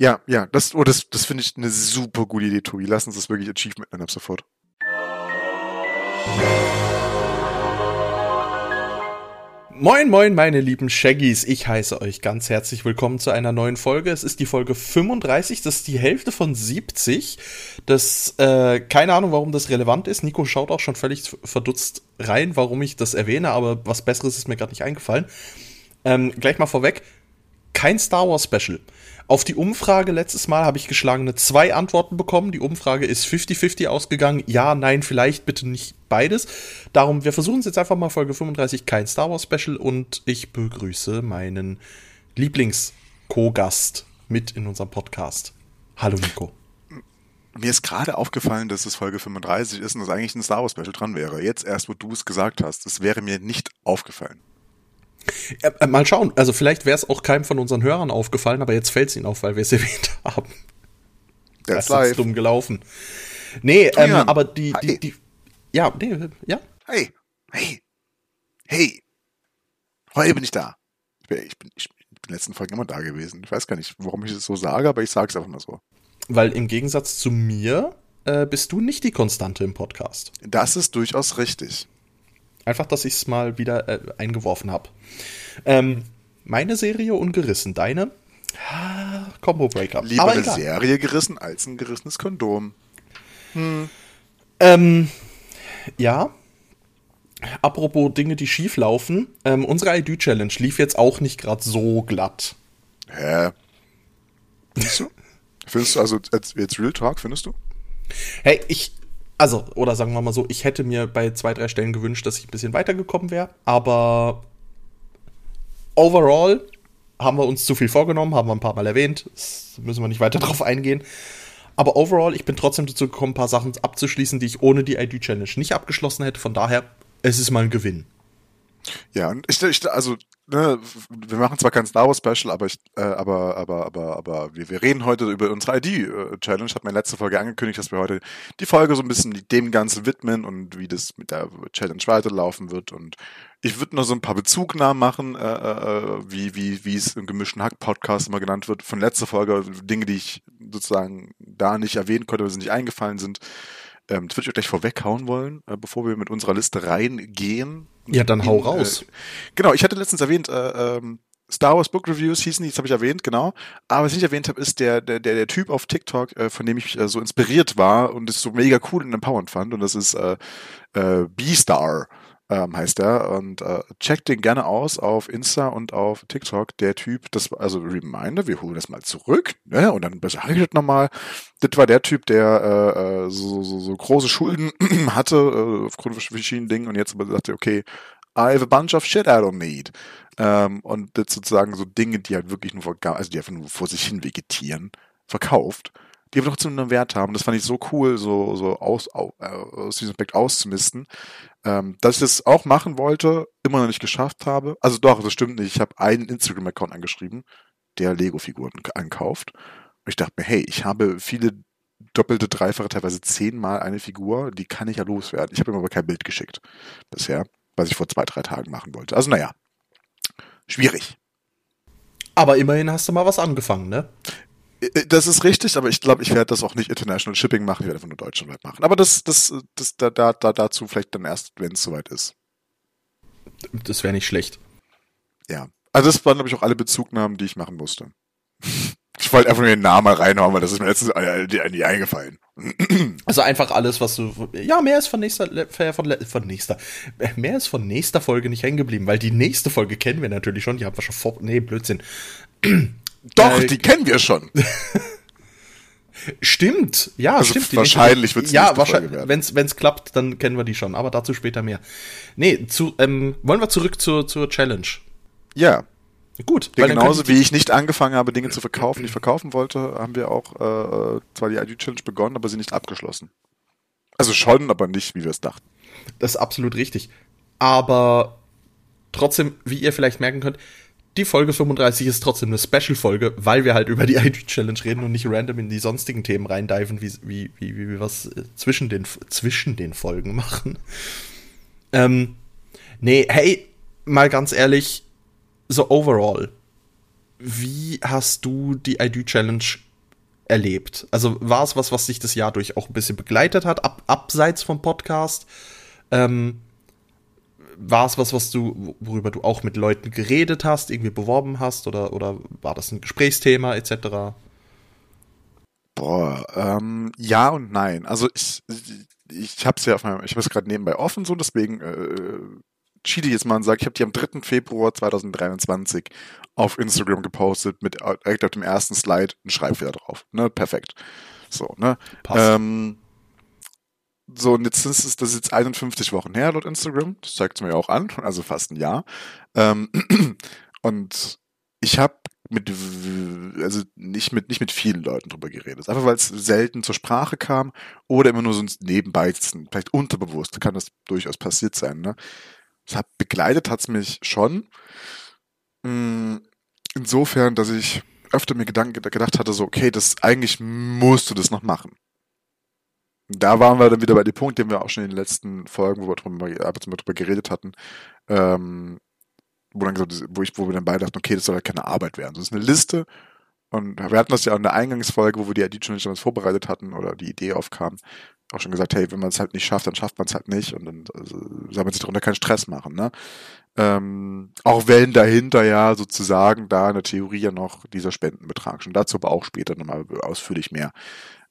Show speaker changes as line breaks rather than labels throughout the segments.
Ja, ja, das, oh, das, das finde ich eine super gute Idee, Tobi. Lass uns das wirklich Achievement nennen ab sofort.
Moin, moin, meine lieben Shaggies. Ich heiße euch ganz herzlich willkommen zu einer neuen Folge. Es ist die Folge 35, das ist die Hälfte von 70. Das, äh, keine Ahnung, warum das relevant ist. Nico schaut auch schon völlig verdutzt rein, warum ich das erwähne, aber was Besseres ist mir gerade nicht eingefallen. Ähm, gleich mal vorweg, kein Star Wars Special. Auf die Umfrage letztes Mal habe ich geschlagene zwei Antworten bekommen. Die Umfrage ist 50-50 ausgegangen. Ja, nein, vielleicht, bitte nicht beides. Darum, wir versuchen es jetzt einfach mal Folge 35, kein Star Wars Special. Und ich begrüße meinen Lieblings-Co-Gast mit in unserem Podcast. Hallo Nico.
Mir ist gerade aufgefallen, dass es Folge 35 ist und dass eigentlich ein Star Wars Special dran wäre. Jetzt erst, wo du es gesagt hast. Das wäre mir nicht aufgefallen.
Ja, äh, mal schauen. Also vielleicht wäre es auch keinem von unseren Hörern aufgefallen, aber jetzt fällt es ihnen auf, weil wir es erwähnt haben.
Das ist live.
dumm gelaufen. Nee, ähm, aber die, die, die, ja, nee, ja.
Hey, hey, hey. Heute bin ich da. Ich bin, ich bin, ich bin in den letzten Folgen immer da gewesen. Ich weiß gar nicht, warum ich es so sage, aber ich sage es einfach mal so.
Weil im Gegensatz zu mir äh, bist du nicht die Konstante im Podcast.
Das ist durchaus richtig.
Einfach, dass ich es mal wieder äh, eingeworfen habe. Ähm, meine Serie ungerissen, deine? Ah, Combo Breaker.
Lieber Aber eine egal. Serie gerissen als ein gerissenes Kondom.
Hm. Ähm, ja. Apropos Dinge, die schief laufen. Ähm, unsere ID-Challenge lief jetzt auch nicht gerade so glatt.
Hä? Findest du? findest du also jetzt Real Talk, findest du?
Hey, ich, also, oder sagen wir mal so, ich hätte mir bei zwei, drei Stellen gewünscht, dass ich ein bisschen weitergekommen wäre, aber overall haben wir uns zu viel vorgenommen, haben wir ein paar Mal erwähnt, das müssen wir nicht weiter drauf eingehen. Aber overall, ich bin trotzdem dazu gekommen, ein paar Sachen abzuschließen, die ich ohne die ID-Challenge nicht abgeschlossen hätte. Von daher, es ist mal ein Gewinn.
Ja, und ich, ich also ne, wir machen zwar kein Star Wars Special, aber ich, äh, aber, aber, aber, aber wir, wir reden heute über unsere ID-Challenge. Hat meine letzte Folge angekündigt, dass wir heute die Folge so ein bisschen dem Ganzen widmen und wie das mit der Challenge weiterlaufen wird. Und ich würde noch so ein paar Bezugnahmen machen, äh, äh, wie, wie, wie es im gemischten Hack-Podcast immer genannt wird, von letzter Folge, Dinge, die ich sozusagen da nicht erwähnen konnte, weil sie nicht eingefallen sind. Ähm, das würde ich euch gleich vorweghauen wollen, äh, bevor wir mit unserer Liste reingehen.
Ja, dann hau raus.
Äh, genau, ich hatte letztens erwähnt, äh, ähm, Star Wars Book Reviews hießen die, das habe ich erwähnt, genau. Aber was ich nicht erwähnt habe, ist der, der, der, der Typ auf TikTok, äh, von dem ich äh, so inspiriert war und es so mega cool und empowernd fand. Und das ist äh, äh, B-Star ähm, heißt er. Und äh, checkt den gerne aus auf Insta und auf TikTok. Der Typ, das also Reminder, wir holen das mal zurück, ne? Und dann besage ich das nochmal. Das war der Typ, der äh, äh so, so, so große Schulden hatte, äh, aufgrund von verschiedenen Dingen und jetzt aber sagte, okay, I have a bunch of shit I don't need. Ähm, und das sozusagen so Dinge, die halt wirklich nur also die einfach nur vor sich hin vegetieren, verkauft die aber trotzdem einen Wert haben. Das fand ich so cool, so, so aus, aus, äh, aus diesem Aspekt auszumisten. Ähm, dass ich das auch machen wollte, immer noch nicht geschafft habe. Also doch, das stimmt nicht. Ich habe einen Instagram-Account angeschrieben, der Lego-Figuren ankauft. Und ich dachte mir, hey, ich habe viele doppelte, dreifache, teilweise zehnmal eine Figur, die kann ich ja loswerden. Ich habe ihm aber kein Bild geschickt bisher, was ich vor zwei, drei Tagen machen wollte. Also naja, schwierig.
Aber immerhin hast du mal was angefangen, ne?
Äh, das ist richtig, aber ich glaube, ich werde das auch nicht International Shipping machen, ich werde einfach nur deutschlandweit machen. Aber das, das, das, da, da, da dazu vielleicht dann erst, wenn es soweit ist.
Das wäre nicht schlecht.
Ja. Also das waren, glaube ich, auch alle Bezugnahmen, die ich machen musste. Ich wollte einfach nur den Namen reinhauen, weil das ist mir letztens nie eingefallen.
Also einfach alles, was du. Ja, mehr ist von nächster, von, von nächster. Mehr ist von nächster Folge nicht hängen geblieben, weil die nächste Folge kennen wir natürlich schon. Die haben wir schon vor. Nee, Blödsinn.
Doch, äh, die kennen wir schon.
Stimmt, ja,
also
stimmt.
Wahrscheinlich wird es
Ja, wahrscheinlich, wenn es klappt, dann kennen wir die schon, aber dazu später mehr. Nee, zu, ähm, wollen wir zurück zur, zur Challenge?
Ja.
Gut.
Ja, genauso wie ich nicht angefangen habe, Dinge zu verkaufen, die ich verkaufen wollte, haben wir auch äh, zwar die ID-Challenge begonnen, aber sie nicht abgeschlossen. Also schon, aber nicht, wie wir es dachten.
Das ist absolut richtig. Aber trotzdem, wie ihr vielleicht merken könnt, die Folge 35 ist trotzdem eine Special-Folge, weil wir halt über die ID-Challenge reden und nicht random in die sonstigen Themen reindiven, wie, wie, wie, wie wir was äh, zwischen den, zwischen den Folgen machen. Ähm, nee, hey, mal ganz ehrlich, so overall, wie hast du die ID-Challenge erlebt? Also war es was, was dich das Jahr durch auch ein bisschen begleitet hat, ab, abseits vom Podcast? Ähm, war es was, was du, worüber du auch mit Leuten geredet hast, irgendwie beworben hast oder, oder war das ein Gesprächsthema etc.?
Boah, ähm, ja und nein. Also ich, ich habe es ja auf meinem, ich habe es gerade nebenbei offen, so deswegen äh, cheat ich jetzt mal und sage, ich habe die am 3. Februar 2023 auf Instagram gepostet mit direkt auf dem ersten Slide ein Schreibfehler drauf. Ne, perfekt. So, ne? Passt. Ähm, so, und jetzt ist es, das ist jetzt 51 Wochen her laut Instagram. Das zeigt es mir auch an, also fast ein Jahr. Ähm, und ich habe mit, also nicht mit, nicht mit vielen Leuten drüber geredet. Einfach weil es selten zur Sprache kam oder immer nur so nebenbei, vielleicht unterbewusst, kann das durchaus passiert sein, ne? Das hat, begleitet hat's mich schon. Mm, insofern, dass ich öfter mir Gedanken gedacht hatte, so, okay, das, eigentlich musst du das noch machen. Da waren wir dann wieder bei dem Punkt, den wir auch schon in den letzten Folgen, wo wir drüber, drüber geredet hatten, ähm, wo, dann gesagt, wo, ich, wo wir dann beide dachten, okay, das soll ja keine Arbeit werden. Das ist eine Liste. Und wir hatten das ja auch in der Eingangsfolge, wo wir die ID schon damals vorbereitet hatten oder die Idee aufkam, auch schon gesagt, hey, wenn man es halt nicht schafft, dann schafft man es halt nicht und dann also, soll man sich darunter keinen Stress machen. Ne? Ähm, auch wenn dahinter ja sozusagen da in der Theorie ja noch dieser Spendenbetrag schon. Dazu aber auch später nochmal ausführlich mehr.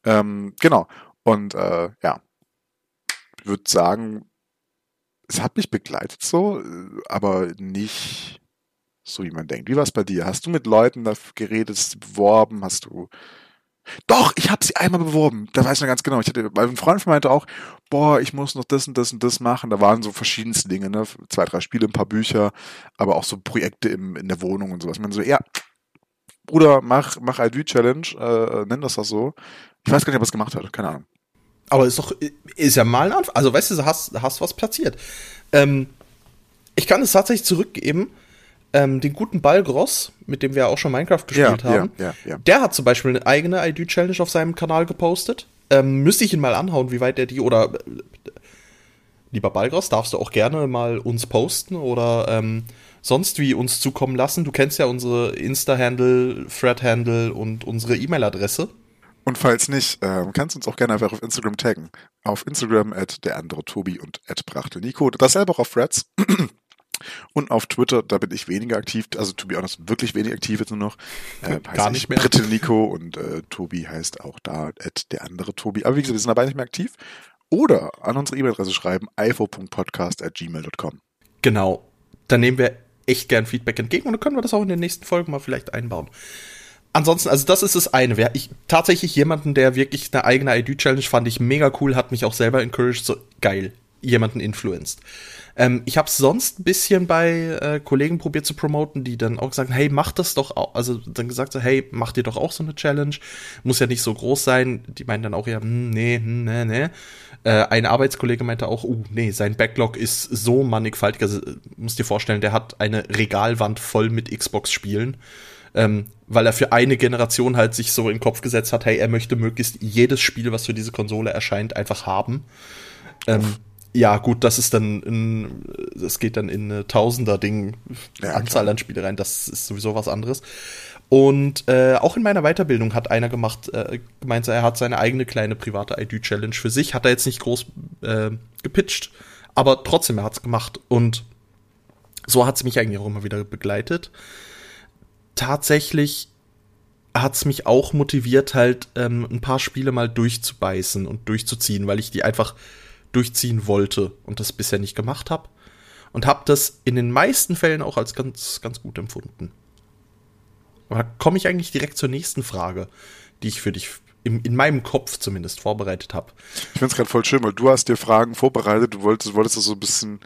Ähm, genau. Und äh, ja, ich würde sagen, es hat mich begleitet so, aber nicht so, wie man denkt. Wie war es bei dir? Hast du mit Leuten da geredet, beworben? Hast du doch, ich habe sie einmal beworben. Da weiß ich noch ganz genau. Ich hatte, weil Freund von mir meinte auch, boah, ich muss noch das und das und das machen. Da waren so verschiedenste Dinge, ne? Zwei, drei Spiele, ein paar Bücher, aber auch so Projekte im, in der Wohnung und sowas. Man so, ja, Bruder, mach, mach ID Challenge, äh, nenn das das so. Ich weiß gar nicht, ob er es gemacht hat, keine Ahnung.
Aber ist doch, ist ja mal ein Anfang. Also, weißt du, hast, hast was platziert. Ähm, ich kann es tatsächlich zurückgeben. Ähm, den guten Balgross, mit dem wir auch schon Minecraft gespielt ja, haben, ja, ja, der hat zum Beispiel eine eigene ID-Challenge auf seinem Kanal gepostet. Ähm, müsste ich ihn mal anhauen, wie weit er die oder äh, lieber Balgross, darfst du auch gerne mal uns posten oder ähm, sonst wie uns zukommen lassen. Du kennst ja unsere Insta-Handle, Thread-Handle und unsere E-Mail-Adresse.
Und falls nicht, ähm, kannst du uns auch gerne einfach auf Instagram taggen. Auf Instagram at der andere Tobi und at Brachte Nico. Dasselbe auch auf Threads. Und auf Twitter, da bin ich weniger aktiv, also to be honest, wirklich wenig aktiv jetzt nur noch.
Äh, Gar nicht mehr.
Britte Nico und äh, Tobi heißt auch da at der andere Tobi. Aber wie gesagt, wir sind dabei nicht mehr aktiv. Oder an unsere E-Mail-Adresse schreiben, ifo.podcast at gmail.com.
Genau. Dann nehmen wir echt gern Feedback entgegen und dann können wir das auch in den nächsten Folgen mal vielleicht einbauen ansonsten, also das ist das eine. Ich tatsächlich jemanden, der wirklich eine eigene ID-Challenge fand ich mega cool, hat mich auch selber encouraged, so geil, jemanden influenced. Ähm, ich habe sonst ein bisschen bei äh, Kollegen probiert zu promoten, die dann auch gesagt, hey, mach das doch auch. Also dann gesagt so, hey, mach dir doch auch so eine Challenge. Muss ja nicht so groß sein. Die meinen dann auch ja, hm, nee, hm, nee, nee. Äh, ein Arbeitskollege meinte auch, uh, nee, sein Backlog ist so mannigfaltig. Also musst dir vorstellen, der hat eine Regalwand voll mit Xbox-Spielen ähm, weil er für eine Generation halt sich so in den Kopf gesetzt hat, hey, er möchte möglichst jedes Spiel, was für diese Konsole erscheint, einfach haben. Ähm, ja, gut, das ist dann in, das geht dann in eine Tausender-Ding, ja, Anzahl klar. an Spiele rein, das ist sowieso was anderes. Und äh, auch in meiner Weiterbildung hat einer gemacht, äh, gemeint, er hat seine eigene kleine private ID-Challenge für sich, hat er jetzt nicht groß äh, gepitcht, aber trotzdem, er hat es gemacht. Und so hat es mich eigentlich auch immer wieder begleitet tatsächlich hat es mich auch motiviert, halt ähm, ein paar Spiele mal durchzubeißen und durchzuziehen, weil ich die einfach durchziehen wollte und das bisher nicht gemacht habe. Und habe das in den meisten Fällen auch als ganz, ganz gut empfunden. Aber da komme ich eigentlich direkt zur nächsten Frage, die ich für dich im, in meinem Kopf zumindest vorbereitet habe.
Ich finde es gerade voll schön, weil du hast dir Fragen vorbereitet, du wolltest, wolltest das so ein bisschen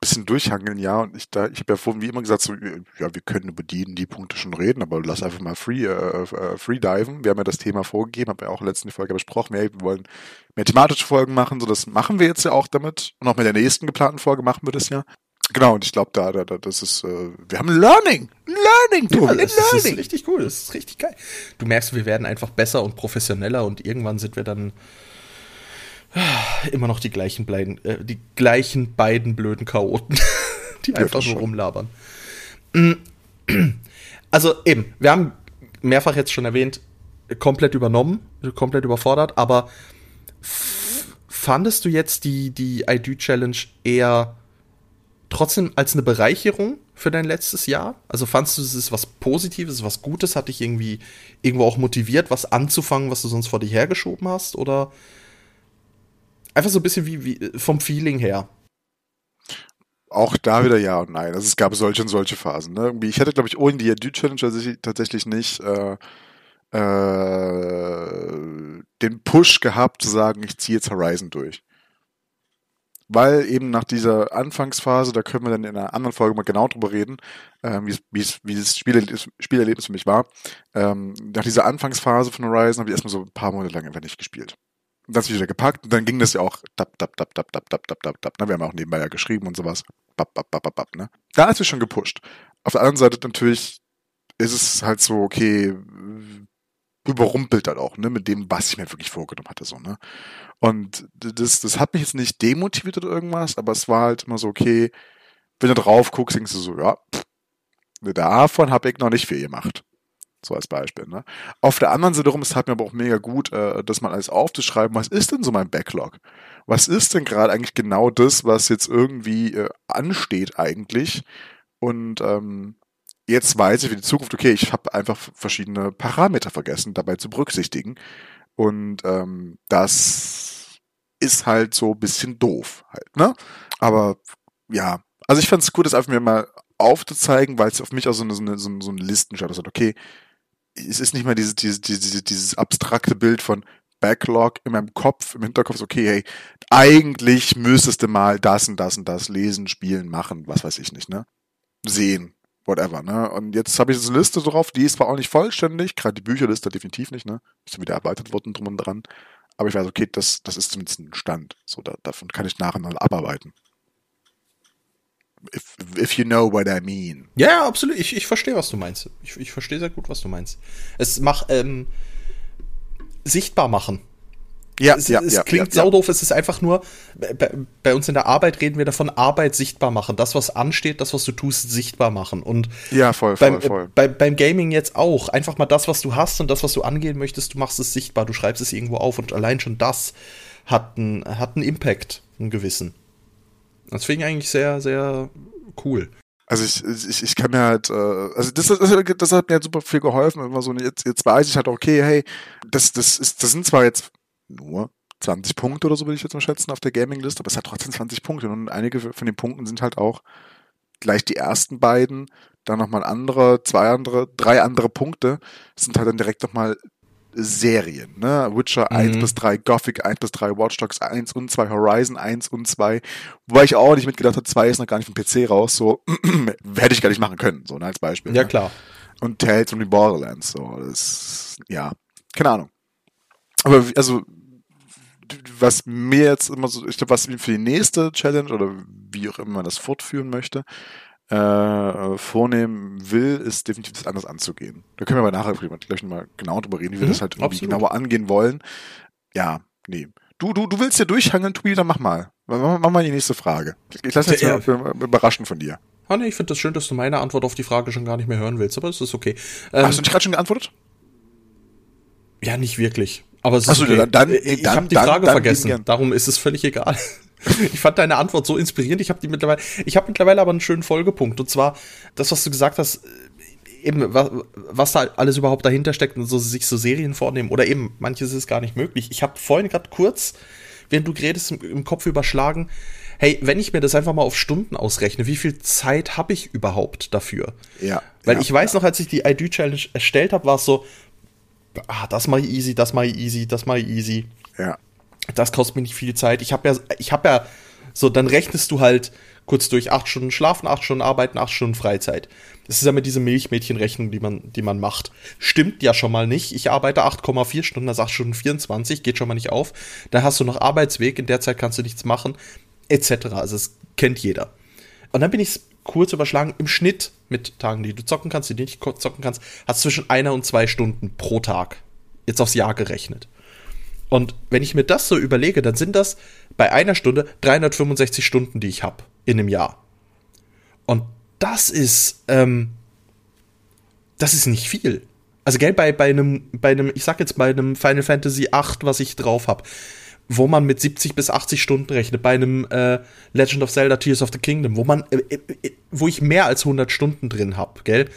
bisschen durchhangeln, ja. Und ich da, ich habe ja vorhin wie immer gesagt, so, ja, wir können über die, die Punkte schon reden, aber lass einfach mal free, äh, äh, free diven. Wir haben ja das Thema vorgegeben, haben ja auch in der letzten Folge besprochen, ja, wir wollen mehr thematische Folgen machen, so das machen wir jetzt ja auch damit. Und auch mit der nächsten geplanten Folge machen wir das ja. Genau, und ich glaube, da, da, da, das ist, äh, wir haben Learning, Learning,
Tobi, ja, das, Learning. Das ist richtig cool, das ist richtig geil. Du merkst, wir werden einfach besser und professioneller und irgendwann sind wir dann immer noch die gleichen beiden, äh, die gleichen beiden blöden Chaoten, die einfach nur rumlabern. Also eben, wir haben mehrfach jetzt schon erwähnt, komplett übernommen, komplett überfordert, aber fandest du jetzt die, die ID-Challenge eher trotzdem als eine Bereicherung für dein letztes Jahr? Also fandest du, es ist was Positives, was Gutes, hat dich irgendwie irgendwo auch motiviert, was anzufangen, was du sonst vor dir hergeschoben hast? Oder einfach so ein bisschen wie, wie vom Feeling her?
Auch da wieder ja und nein. Also es gab solche und solche Phasen. Ne? Ich hätte, glaube ich, ohne die Adu-Challenge tatsächlich nicht äh, äh, den Push gehabt, zu sagen, ich ziehe jetzt Horizon durch. Weil eben nach dieser Anfangsphase, da können wir dann in einer anderen Folge mal genau drüber reden, äh, wie das Spielerlebnis, Spielerlebnis für mich war. Ähm, nach dieser Anfangsphase von Horizon habe ich erstmal so ein paar Monate lang einfach nicht gespielt. Ist wieder gepackt und dann ging das ja auch tap, tap, tap, tap, tap, tap, tap, tap, tap. Ne? Wir haben auch nebenbei ja geschrieben und sowas. Bap, bap, bap, bap, bap, ne? Da ist es schon gepusht. Auf der anderen Seite natürlich ist es halt so, okay, überrumpelt halt auch, ne, mit dem, was ich mir wirklich vorgenommen hatte, so, ne. Und das, das hat mich jetzt nicht demotiviert oder irgendwas, aber es war halt immer so, okay, wenn du drauf guckst, denkst du so, ja, pff, davon habe ich noch nicht viel gemacht. So als Beispiel. Ne? Auf der anderen Seite rum, es hat mir aber auch mega gut, äh, das mal alles aufzuschreiben, was ist denn so mein Backlog? Was ist denn gerade eigentlich genau das, was jetzt irgendwie äh, ansteht eigentlich? Und ähm, jetzt weiß ich für die Zukunft, okay, ich habe einfach verschiedene Parameter vergessen, dabei zu berücksichtigen. Und ähm, das ist halt so ein bisschen doof halt, ne? Aber ja, also ich fand es gut, das einfach mir mal aufzuzeigen, weil es auf mich auch so eine, so eine, so eine Listen schaut. Also, okay, es ist nicht mehr dieses, dieses, dieses, dieses abstrakte Bild von Backlog in meinem Kopf, im Hinterkopf, so, okay, hey, eigentlich müsstest du mal das und das und das lesen, spielen, machen, was weiß ich nicht, ne? Sehen whatever, ne? Und jetzt habe ich diese Liste drauf, die ist zwar auch nicht vollständig, gerade die Bücherliste definitiv nicht, ne? Ist wieder erweitert worden drum und dran. Aber ich weiß, okay, das, das ist zumindest ein Stand. So, da, davon kann ich nachher mal abarbeiten. If, if you know what I mean.
Ja, absolut. Ich, ich verstehe, was du meinst. Ich, ich verstehe sehr gut, was du meinst. Es macht, ähm, sichtbar machen. Ja, es, ja, es ja, klingt ja, saudoof, es ist einfach nur, bei, bei, uns in der Arbeit reden wir davon, Arbeit sichtbar machen. Das, was ansteht, das, was du tust, sichtbar machen. Und
ja, voll,
beim,
voll, voll. Äh,
bei, beim Gaming jetzt auch. Einfach mal das, was du hast und das, was du angehen möchtest, du machst es sichtbar, du schreibst es irgendwo auf und allein schon das hat einen, hat einen Impact, einen gewissen. Das finde ich eigentlich sehr, sehr cool.
Also ich, ich, ich kann mir halt, äh, also das, das, das hat mir halt super viel geholfen. Immer so, jetzt, jetzt weiß ich halt, okay, hey, das, das ist, das sind zwar jetzt nur 20 Punkte oder so würde ich jetzt mal schätzen auf der Gaming-Liste, aber es hat trotzdem 20 Punkte und einige von den Punkten sind halt auch gleich die ersten beiden, dann nochmal andere, zwei andere, drei andere Punkte sind halt dann direkt nochmal Serien, ne? Witcher mhm. 1 bis 3, Gothic 1 bis 3, Watch Dogs 1 und 2, Horizon 1 und 2. Wobei ich auch nicht mitgedacht habe, 2 ist noch gar nicht vom PC raus, so hätte ich gar nicht machen können, so ne, als Beispiel.
Ja,
ne?
klar.
Und Tales from the Borderlands, so, das, ja, keine Ahnung. Aber also, was mir jetzt immer so, ich glaube, was für die nächste Challenge oder wie auch immer man das fortführen möchte, äh, vornehmen will, ist definitiv das anders anzugehen. Da können wir aber nachher gleich nochmal genau drüber reden, wie wir mhm, das halt irgendwie absolut. genauer angehen wollen. Ja, nee. Du, du, du willst ja durchhangeln, Tobi, dann mach mal. Mach, mach mal die nächste Frage. Ich lasse jetzt ja. mal überraschen von dir.
Ah, nee, ich finde das schön, dass du meine Antwort auf die Frage schon gar nicht mehr hören willst, aber es ist okay.
Ähm, Hast du nicht gerade schon geantwortet?
Ja, nicht wirklich. Aber es
ist Achso, okay. dann, dann,
ich habe die Frage dann, vergessen. Darum ist es völlig egal. ich fand deine Antwort so inspirierend. Ich habe die mittlerweile. Ich habe mittlerweile aber einen schönen Folgepunkt. Und zwar das, was du gesagt hast, äh, eben was, was da alles überhaupt dahinter steckt und so sich so Serien vornehmen oder eben manches ist gar nicht möglich. Ich habe vorhin gerade kurz, während du redest, im, im Kopf überschlagen. Hey, wenn ich mir das einfach mal auf Stunden ausrechne, wie viel Zeit habe ich überhaupt dafür?
Ja.
Weil
ja,
ich weiß
ja.
noch, als ich die ID Challenge erstellt habe, war es so, ah, das mache ich easy, das mache ich easy, das mache ich easy.
Ja.
Das kostet mir nicht viel Zeit. Ich habe ja, ich habe ja, so, dann rechnest du halt kurz durch acht Stunden schlafen, acht Stunden arbeiten, acht Stunden Freizeit. Das ist ja mit diese Milchmädchenrechnung, die man, die man macht. Stimmt ja schon mal nicht. Ich arbeite 8,4 Stunden, das 8 Stunden 24, geht schon mal nicht auf. Dann hast du noch Arbeitsweg, in der Zeit kannst du nichts machen, etc. Also das kennt jeder. Und dann bin ich kurz überschlagen, im Schnitt mit Tagen, die du zocken kannst, die du nicht zocken kannst, hast zwischen einer und zwei Stunden pro Tag. Jetzt aufs Jahr gerechnet. Und wenn ich mir das so überlege, dann sind das bei einer Stunde 365 Stunden, die ich habe in einem Jahr. Und das ist, ähm, das ist nicht viel. Also, gell, bei, bei einem, bei einem, ich sag jetzt bei einem Final Fantasy VIII, was ich drauf hab, wo man mit 70 bis 80 Stunden rechnet, bei einem äh, Legend of Zelda Tears of the Kingdom, wo man, äh, äh, äh wo ich mehr als 100 Stunden drin hab, gell?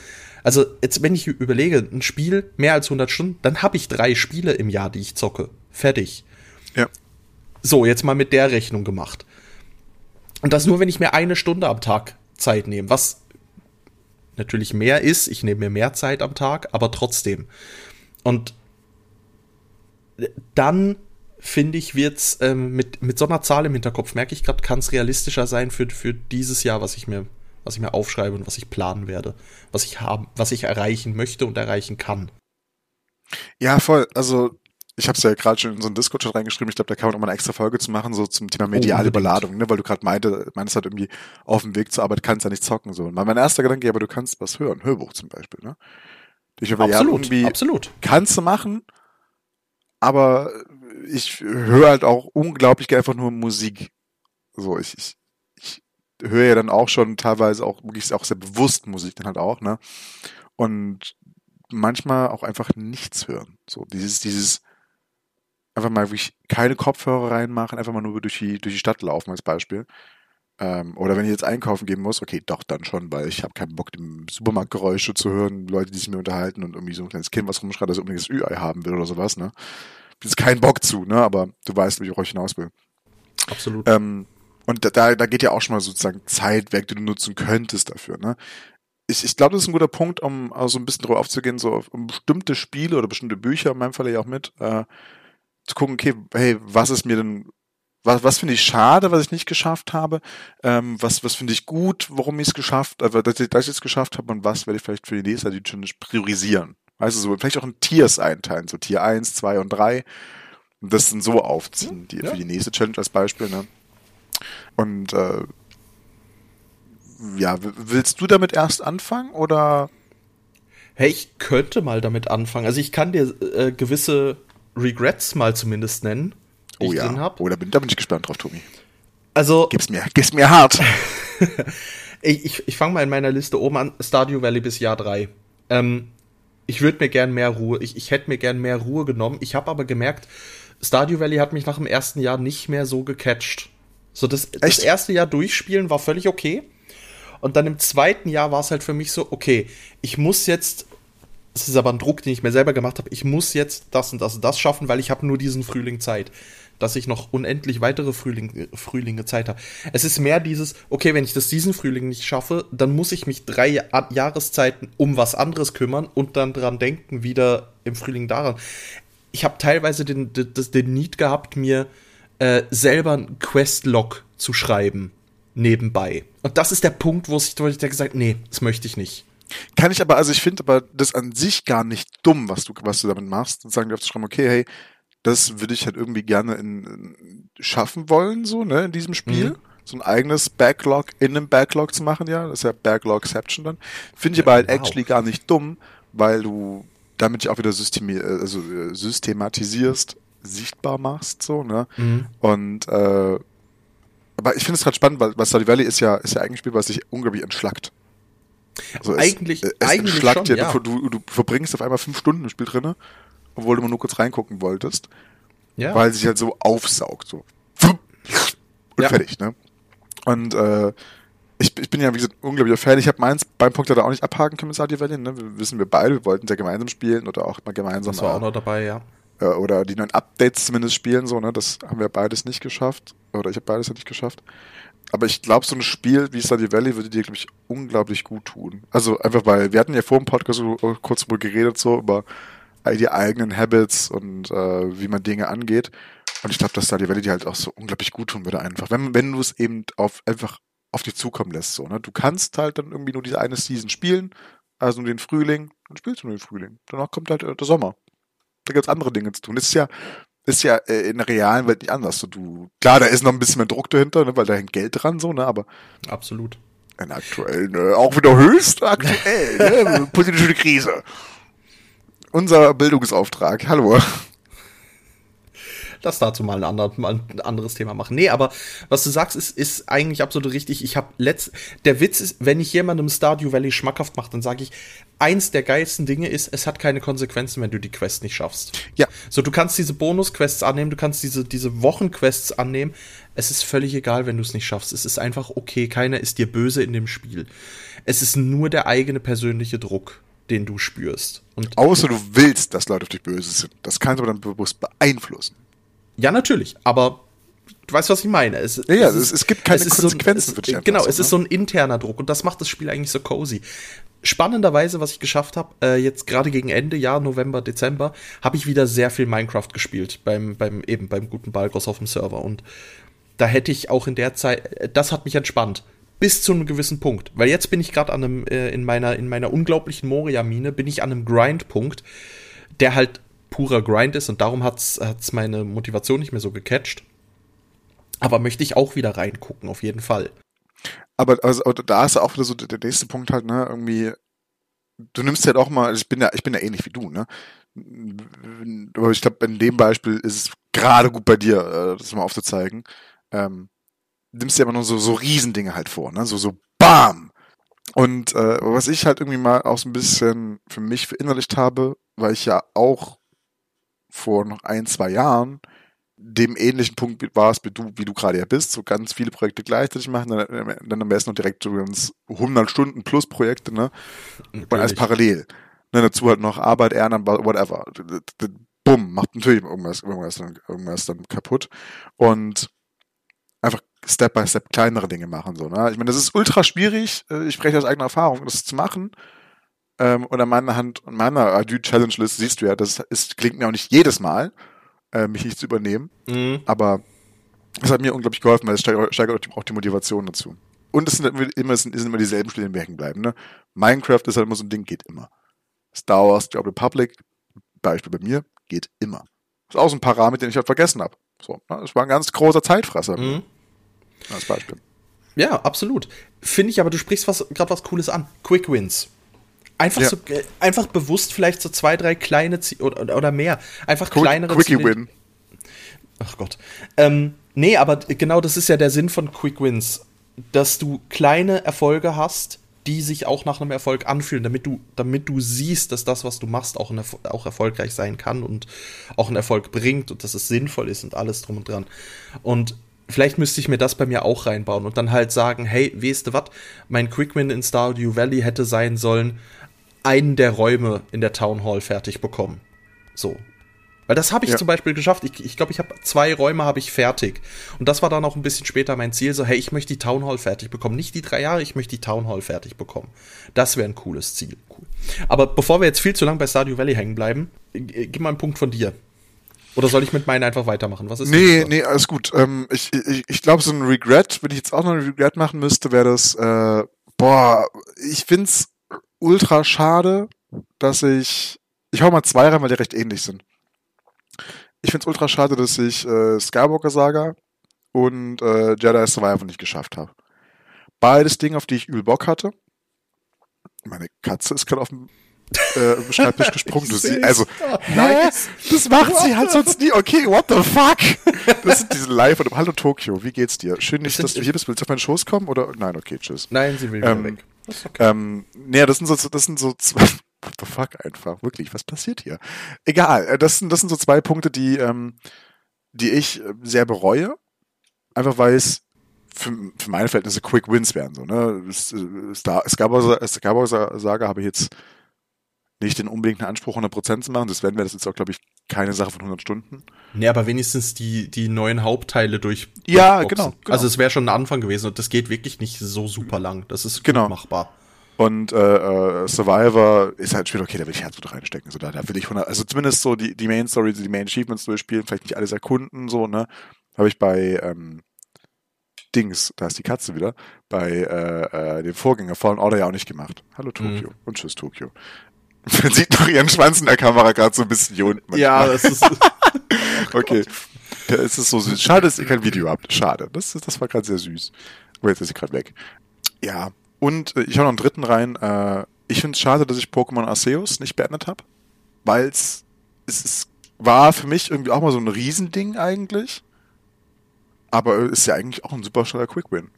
Also, jetzt, wenn ich überlege, ein Spiel mehr als 100 Stunden, dann habe ich drei Spiele im Jahr, die ich zocke. Fertig.
Ja.
So, jetzt mal mit der Rechnung gemacht. Und das nur, wenn ich mir eine Stunde am Tag Zeit nehme, was natürlich mehr ist. Ich nehme mir mehr Zeit am Tag, aber trotzdem. Und dann finde ich, wird's ähm, mit, mit so einer Zahl im Hinterkopf, merke ich gerade, kann es realistischer sein für, für dieses Jahr, was ich mir was ich mir aufschreibe und was ich planen werde, was ich haben, was ich erreichen möchte und erreichen kann.
Ja, voll. Also ich habe es ja gerade schon in so einen Discord reingeschrieben. Ich glaube, da kann man auch mal eine extra Folge zu machen, so zum Thema mediale Überladung, ne? weil du gerade meinte, meinst halt irgendwie auf dem Weg zur Arbeit kannst ja nicht zocken so. Und mein erster Gedanke, ja, aber du kannst was hören, Hörbuch zum Beispiel, ne?
Ich absolut, ja, absolut.
Kannst du machen, aber ich höre halt auch unglaublich einfach nur Musik. So, ich, ich, höre ja dann auch schon teilweise auch wirklich auch sehr bewusst Musik dann halt auch, ne? Und manchmal auch einfach nichts hören. So dieses, dieses einfach mal wirklich keine Kopfhörer reinmachen, einfach mal nur durch die, durch die Stadt laufen als Beispiel. Ähm, oder wenn ich jetzt einkaufen gehen muss, okay, doch dann schon, weil ich habe keinen Bock, im Supermarktgeräusche zu hören, Leute, die sich mir unterhalten und irgendwie so ein kleines Kind, was rumschreit, das unbedingt das Ü-Ei haben will oder sowas, ne? Ist keinen Bock zu, ne? Aber du weißt, wie ich euch hinaus will.
Absolut.
Ähm, und da, da geht ja auch schon mal sozusagen Zeit weg, die du nutzen könntest dafür. Ne? Ich, ich glaube, das ist ein guter Punkt, um also ein bisschen drauf aufzugehen, so um bestimmte Spiele oder bestimmte Bücher, in meinem Fall ja auch mit, äh, zu gucken, okay, hey, was ist mir denn, was, was finde ich schade, was ich nicht geschafft habe, ähm, was, was finde ich gut, warum ich es geschafft, äh, dass ich es geschafft habe und was werde ich vielleicht für die nächste die Challenge priorisieren. Weißt du, so, vielleicht auch in Tiers einteilen, so Tier 1, 2 und 3 und das dann so aufziehen, die, ja. für die nächste Challenge als Beispiel, ne? Und äh, ja, willst du damit erst anfangen oder?
Hey, ich könnte mal damit anfangen. Also ich kann dir äh, gewisse Regrets mal zumindest nennen.
Oh ich ja. Drin hab. Oh, da bin, da bin ich gespannt drauf, Tobi.
Also.
Gib's mir, gib's mir hart.
ich ich, ich fange mal in meiner Liste oben an. Stardew Valley bis Jahr 3. Ähm, ich würde mir gern mehr Ruhe, ich, ich hätte mir gern mehr Ruhe genommen. Ich habe aber gemerkt, Stardew Valley hat mich nach dem ersten Jahr nicht mehr so gecatcht. So, das, das erste Jahr durchspielen war völlig okay. Und dann im zweiten Jahr war es halt für mich so, okay, ich muss jetzt, das ist aber ein Druck, den ich mir selber gemacht habe, ich muss jetzt das und das und das schaffen, weil ich habe nur diesen Frühling Zeit. Dass ich noch unendlich weitere Frühling, Frühlinge Zeit habe. Es ist mehr dieses, okay, wenn ich das diesen Frühling nicht schaffe, dann muss ich mich drei Jahreszeiten um was anderes kümmern und dann dran denken, wieder im Frühling daran. Ich habe teilweise den, den, den Need gehabt, mir äh, selber ein Questlog zu schreiben nebenbei. Und das ist der Punkt, wo ich, wo ich gesagt nee, das möchte ich nicht.
Kann ich aber, also ich finde aber das an sich gar nicht dumm, was du, was du damit machst. Und sagen dir aufzuschreiben, okay, hey, das würde ich halt irgendwie gerne in, in, schaffen wollen, so, ne, in diesem Spiel. Mhm. So ein eigenes Backlog in einem Backlog zu machen, ja. Das ist ja Backlogception dann. Finde ich aber halt wow. actually gar nicht dumm, weil du damit ja auch wieder systemi also äh, systematisierst, sichtbar machst, so, ne? Mhm. Und äh, aber ich finde es gerade spannend, weil, weil Stardew Valley ist ja, ist ja eigentlich ein Spiel, was sich unglaublich entschlackt.
Also eigentlich,
es,
es eigentlich
entschlackt schon, ja. Du, du, du verbringst auf einmal fünf Stunden im Spiel drinne, obwohl du mal nur kurz reingucken wolltest. Ja. Weil sich halt so aufsaugt, so. Und ja. fertig, ne? Und äh, ich, ich bin ja, wie gesagt, unglaublicher Fan. Ich habe meins beim Punkt da auch nicht abhaken können mit Stardew Valley, ne? Wir wissen wir beide, wir wollten es ja gemeinsam spielen oder auch mal gemeinsam.
Das war auch noch dabei, ja.
Äh, oder die neuen Updates zumindest spielen, so, ne? Das haben wir beides nicht geschafft. Oder ich habe beides ja nicht geschafft. Aber ich glaube, so ein Spiel wie Stardew Valley würde dir, glaube ich, unglaublich gut tun. Also einfach, weil wir hatten ja vor dem Podcast kurz mal geredet, so über die eigenen Habits und äh, wie man Dinge angeht. Und ich glaube, dass Stardew Valley dir halt auch so unglaublich gut tun würde, einfach. Wenn, wenn du es eben auf, einfach auf dich zukommen lässt, so, ne? Du kannst halt dann irgendwie nur diese eine Season spielen, also nur den Frühling, dann spielst du nur den Frühling. Danach kommt halt der Sommer da gibt's andere Dinge zu tun. Das ist ja, ist ja äh, in der realen Welt nicht anders. So, du, klar, da ist noch ein bisschen mehr Druck dahinter, ne, weil da hängt Geld dran, so, ne, aber.
Absolut.
In aktuell, ne, auch wieder höchst aktuell, ne, politische Krise. Unser Bildungsauftrag, hallo.
Lass dazu mal ein, ander, mal ein anderes Thema machen. Nee, aber was du sagst, ist, ist eigentlich absolut richtig. Ich habe letzt, der Witz ist, wenn ich jemandem Stardew Valley schmackhaft mache, dann sage ich, eins der geilsten Dinge ist, es hat keine Konsequenzen, wenn du die Quest nicht schaffst.
Ja.
So, du kannst diese Bonus-Quests annehmen, du kannst diese, diese Wochenquests annehmen. Es ist völlig egal, wenn du es nicht schaffst. Es ist einfach okay, keiner ist dir böse in dem Spiel. Es ist nur der eigene persönliche Druck, den du spürst.
Und Außer du willst, dass Leute auf dich böse sind. Das kannst du aber dann bewusst beeinflussen.
Ja, natürlich, aber du weißt, was ich meine.
Es, ja, ja, es, ist, es gibt keine Konsequenzen
so ein, es. Genau, es ist so ein interner Druck und das macht das Spiel eigentlich so cozy. Spannenderweise, was ich geschafft habe, äh, jetzt gerade gegen Ende, Jahr, November, Dezember, habe ich wieder sehr viel Minecraft gespielt, beim, beim, eben beim guten Balgos auf dem Server. Und da hätte ich auch in der Zeit, äh, das hat mich entspannt. Bis zu einem gewissen Punkt. Weil jetzt bin ich gerade an einem, äh, in meiner, in meiner unglaublichen Moria-Mine, bin ich an einem Grind-Punkt, der halt purer Grind ist und darum hat's, hat's meine Motivation nicht mehr so gecatcht. Aber möchte ich auch wieder reingucken, auf jeden Fall.
Aber also, da ist auch wieder so der nächste Punkt halt, ne, irgendwie, du nimmst halt auch mal, also ich bin ja, ich bin ja ähnlich wie du, ne? Aber ich glaube, in dem Beispiel ist es gerade gut bei dir, äh, das mal aufzuzeigen. Ähm, nimmst dir aber nur so, so Riesendinge halt vor, ne? So, so BAM! Und äh, was ich halt irgendwie mal auch so ein bisschen für mich verinnerlicht habe, weil ich ja auch vor noch ein, zwei Jahren dem ähnlichen Punkt warst, wie du, wie du gerade ja bist, so ganz viele Projekte gleichzeitig machen, dann, dann am besten noch direkt so 100 Stunden plus Projekte, ne? Natürlich. Und als parallel. Ne, dazu halt noch Arbeit, Ehrenamt, whatever. Bumm, macht natürlich irgendwas, irgendwas, dann, irgendwas dann kaputt. Und einfach Step by Step kleinere Dinge machen, so, ne? Ich meine, das ist ultra schwierig, äh, ich spreche aus eigener Erfahrung, das zu machen. Ähm, und an meiner Hand, an meiner Adieu-Challenge-List siehst du ja, das ist, klingt mir auch nicht jedes Mal äh, mich nicht zu übernehmen. Mhm. Aber es hat mir unglaublich geholfen, weil es steigert auch die Motivation dazu. Und es sind halt immer, es sind immer dieselben Spiele, die hängen bleiben. Ne? Minecraft ist halt immer so ein Ding, geht immer. Star Wars, The Republic, Beispiel bei mir, geht immer. Das ist auch so ein Parameter, den ich halt vergessen habe. So, ne? Das war ein ganz großer Zeitfresser. Mhm. Als Beispiel.
Ja, absolut. Finde ich aber, du sprichst was, gerade was Cooles an. Quick Wins. Einfach ja. so, äh, einfach bewusst vielleicht so zwei, drei kleine Ziele oder, oder mehr. Einfach Quick, kleinere
Quickie Ziele. Win.
Ach Gott. Ähm, nee, aber genau das ist ja der Sinn von Quick Wins. Dass du kleine Erfolge hast, die sich auch nach einem Erfolg anfühlen, damit du, damit du siehst, dass das, was du machst, auch, ein, auch erfolgreich sein kann und auch einen Erfolg bringt und dass es sinnvoll ist und alles drum und dran. Und vielleicht müsste ich mir das bei mir auch reinbauen und dann halt sagen, hey, weißt du was, mein Quick Win in Stardew Valley hätte sein sollen, einen der Räume in der Town Hall fertig bekommen. So. Weil das habe ich ja. zum Beispiel geschafft. Ich glaube, ich, glaub, ich habe zwei Räume habe ich fertig. Und das war dann auch ein bisschen später mein Ziel. So, hey, ich möchte die Town Hall fertig bekommen. Nicht die drei Jahre, ich möchte die Town Hall fertig bekommen. Das wäre ein cooles Ziel. Cool. Aber bevor wir jetzt viel zu lang bei Stardew Valley hängen bleiben, gib mal einen Punkt von dir. Oder soll ich mit meinen einfach weitermachen? Was ist
Nee, nee, alles gut. Ähm, ich ich, ich glaube, so ein Regret, wenn ich jetzt auch noch ein Regret machen müsste, wäre das, äh, boah, ich find's ultra schade, dass ich. Ich hau mal zwei rein, weil die recht ähnlich sind. Ich find's ultra schade, dass ich äh, Skywalker Saga und äh, Jedi Survivor nicht geschafft habe. Beides Dinge, auf die ich übel Bock hatte. Meine Katze ist gerade auf dem äh, Schreibtisch gesprungen. Du sie, also, nice. das macht sie halt sonst nie. Okay, what the fuck? Das sind diese Live und Hallo Tokio, wie geht's dir? Schön nicht, dass du hier bist. Willst du auf meinen Schoß kommen oder? Nein, okay, tschüss.
Nein, sie will wieder ähm, weg.
Okay. Ähm, nee, das sind so, das sind so zwei, what the fuck einfach, wirklich, was passiert hier? Egal, äh, das sind, das sind so zwei Punkte, die, ähm, die ich äh, sehr bereue. Einfach weil es für, für meine Verhältnisse Quick Wins wären, so, ne? Star, Skywalker Saga habe ich jetzt nicht den unbedingten Anspruch, 100% zu machen. Das werden wir, das ist auch, glaube ich, keine Sache von 100 Stunden.
Nee, aber wenigstens die, die neuen Hauptteile durch.
Ja, genau, genau,
Also es wäre schon ein Anfang gewesen und das geht wirklich nicht so super lang. Das ist genau. machbar.
Und äh, äh, Survivor ist halt schwierig, okay, da will ich Herzblut reinstecken. So, da, da will ich 100, also zumindest so die, die Main Story, die Main Achievements durchspielen, vielleicht nicht alles erkunden, so, ne? Habe ich bei ähm, Dings, da ist die Katze wieder, bei äh, äh, dem Vorgänger Fallen Order ja auch nicht gemacht. Hallo Tokio mhm. und tschüss Tokio. Man sieht noch ihren Schwanz in der Kamera gerade so ein bisschen hier unten.
Ja, das ist.
okay. Ja, es ist so süß. Schade, dass ihr kein Video habt. Schade. Das, das war gerade sehr süß. Aber jetzt ist sie gerade weg. Ja. Und äh, ich habe noch einen dritten rein. Äh, ich finde es schade, dass ich Pokémon Arceus nicht beendet habe. Weil es ist war für mich irgendwie auch mal so ein Riesending eigentlich. Aber ist ja eigentlich auch ein super schneller Quick Win.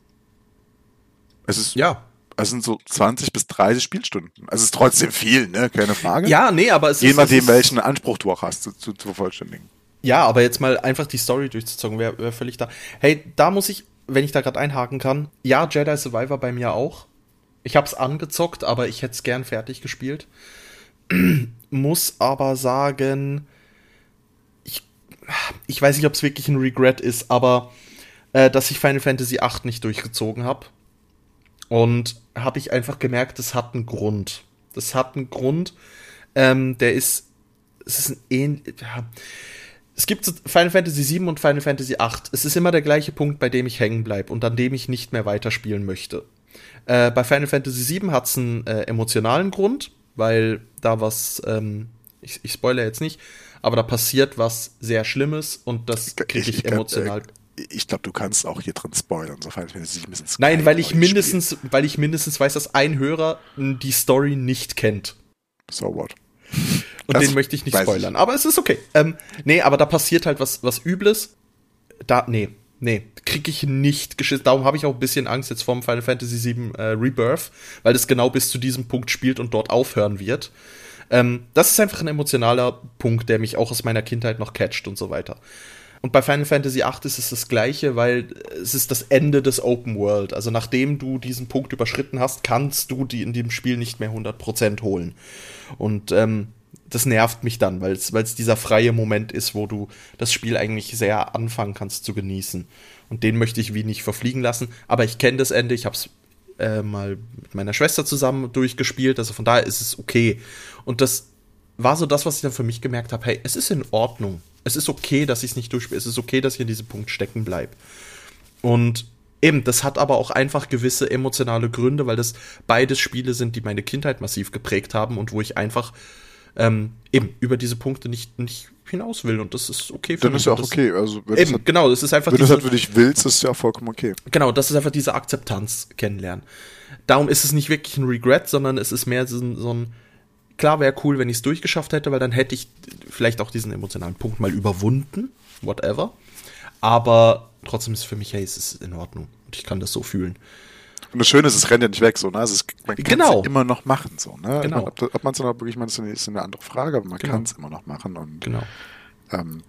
Es ist,
Ja.
Es sind so 20 bis 30 Spielstunden. Also es ist trotzdem viel, ne? Keine Frage.
Ja, nee, aber es
Je
ist.
nachdem,
es ist
welchen Anspruch du auch hast, zu, zu, zu vervollständigen.
Ja, aber jetzt mal einfach die Story durchzuzogen, wäre wär völlig da. Hey, da muss ich, wenn ich da gerade einhaken kann, ja, Jedi Survivor bei mir auch. Ich hab's angezockt, aber ich hätte es gern fertig gespielt. muss aber sagen, ich, ich weiß nicht, ob es wirklich ein Regret ist, aber äh, dass ich Final Fantasy VIII nicht durchgezogen habe. Und habe ich einfach gemerkt, das hat einen Grund. Das hat einen Grund. Ähm, der ist, es ist ein ähnlich, ja. Es gibt Final Fantasy VII und Final Fantasy VIII. Es ist immer der gleiche Punkt, bei dem ich hängen bleibe und an dem ich nicht mehr weiterspielen möchte. Äh, bei Final Fantasy VII hat es einen äh, emotionalen Grund, weil da was, ähm, ich, ich spoilere jetzt nicht, aber da passiert was sehr Schlimmes und das kriege ich,
kann,
emotional.
Äh, ich glaube, du kannst auch hier drin spoilern, so wir sich ein bisschen
Nein, weil ich mindestens, weil ich mindestens weiß, dass ein Hörer die Story nicht kennt.
So what?
Und
Das
den möchte ich nicht spoilern. Aber es ist okay. Ähm, nee, aber da passiert halt was, was Übles. Da, nee, nee, krieg ich nicht geschissen. Darum habe ich auch ein bisschen Angst jetzt vom Final Fantasy VII äh, Rebirth, weil das genau bis zu diesem Punkt spielt und dort aufhören wird. Ähm, das ist einfach ein emotionaler Punkt, der mich auch aus meiner Kindheit noch catcht und so weiter. Und bei Final Fantasy VIII ist es das gleiche, weil es ist das Ende des Open World. Also nachdem du diesen Punkt überschritten hast, kannst du die in dem Spiel nicht mehr 100% holen. Und ähm, das nervt mich dann, weil es dieser freie Moment ist, wo du das Spiel eigentlich sehr anfangen kannst zu genießen. Und den möchte ich wie nicht verfliegen lassen. Aber ich kenne das Ende, ich habe es äh, mal mit meiner Schwester zusammen durchgespielt, also von daher ist es okay. Und das war so das, was ich dann für mich gemerkt habe, hey, es ist in Ordnung. Es ist okay, dass ich es nicht durchspiele. Es ist okay, dass ich in diesem Punkt stecken bleibe. Und eben, das hat aber auch einfach gewisse emotionale Gründe, weil das beides Spiele sind, die meine Kindheit massiv geprägt haben und wo ich einfach ähm, eben über diese Punkte nicht, nicht hinaus will. Und das ist okay für
Dann
mich.
ist ja auch
das,
okay. Also, wenn
Eben,
du es
genau, das ist einfach
halt, wenn du's
diese-
halt für dich willst, ist ja vollkommen okay.
Genau, das ist einfach diese Akzeptanz kennenlernen. Darum ist es nicht wirklich ein Regret, sondern es ist mehr so ein, so ein klar wäre cool, wenn ich es durchgeschafft hätte, weil dann hätte ich vielleicht auch diesen emotionalen Punkt mal überwunden, whatever. Aber trotzdem ist es für mich, hey, es ist in Ordnung und ich kann das so fühlen.
Und das Schöne ist, es rennt ja nicht weg, so, ne? Also es, man kann es
Genau.
immer noch machen, so, ne?
Genau.
Mein, ob, ob man es dann wirklich ist eine, ist eine andere Frage, aber man
Genau.
kann es immer noch machen und,
Genau.
ähm,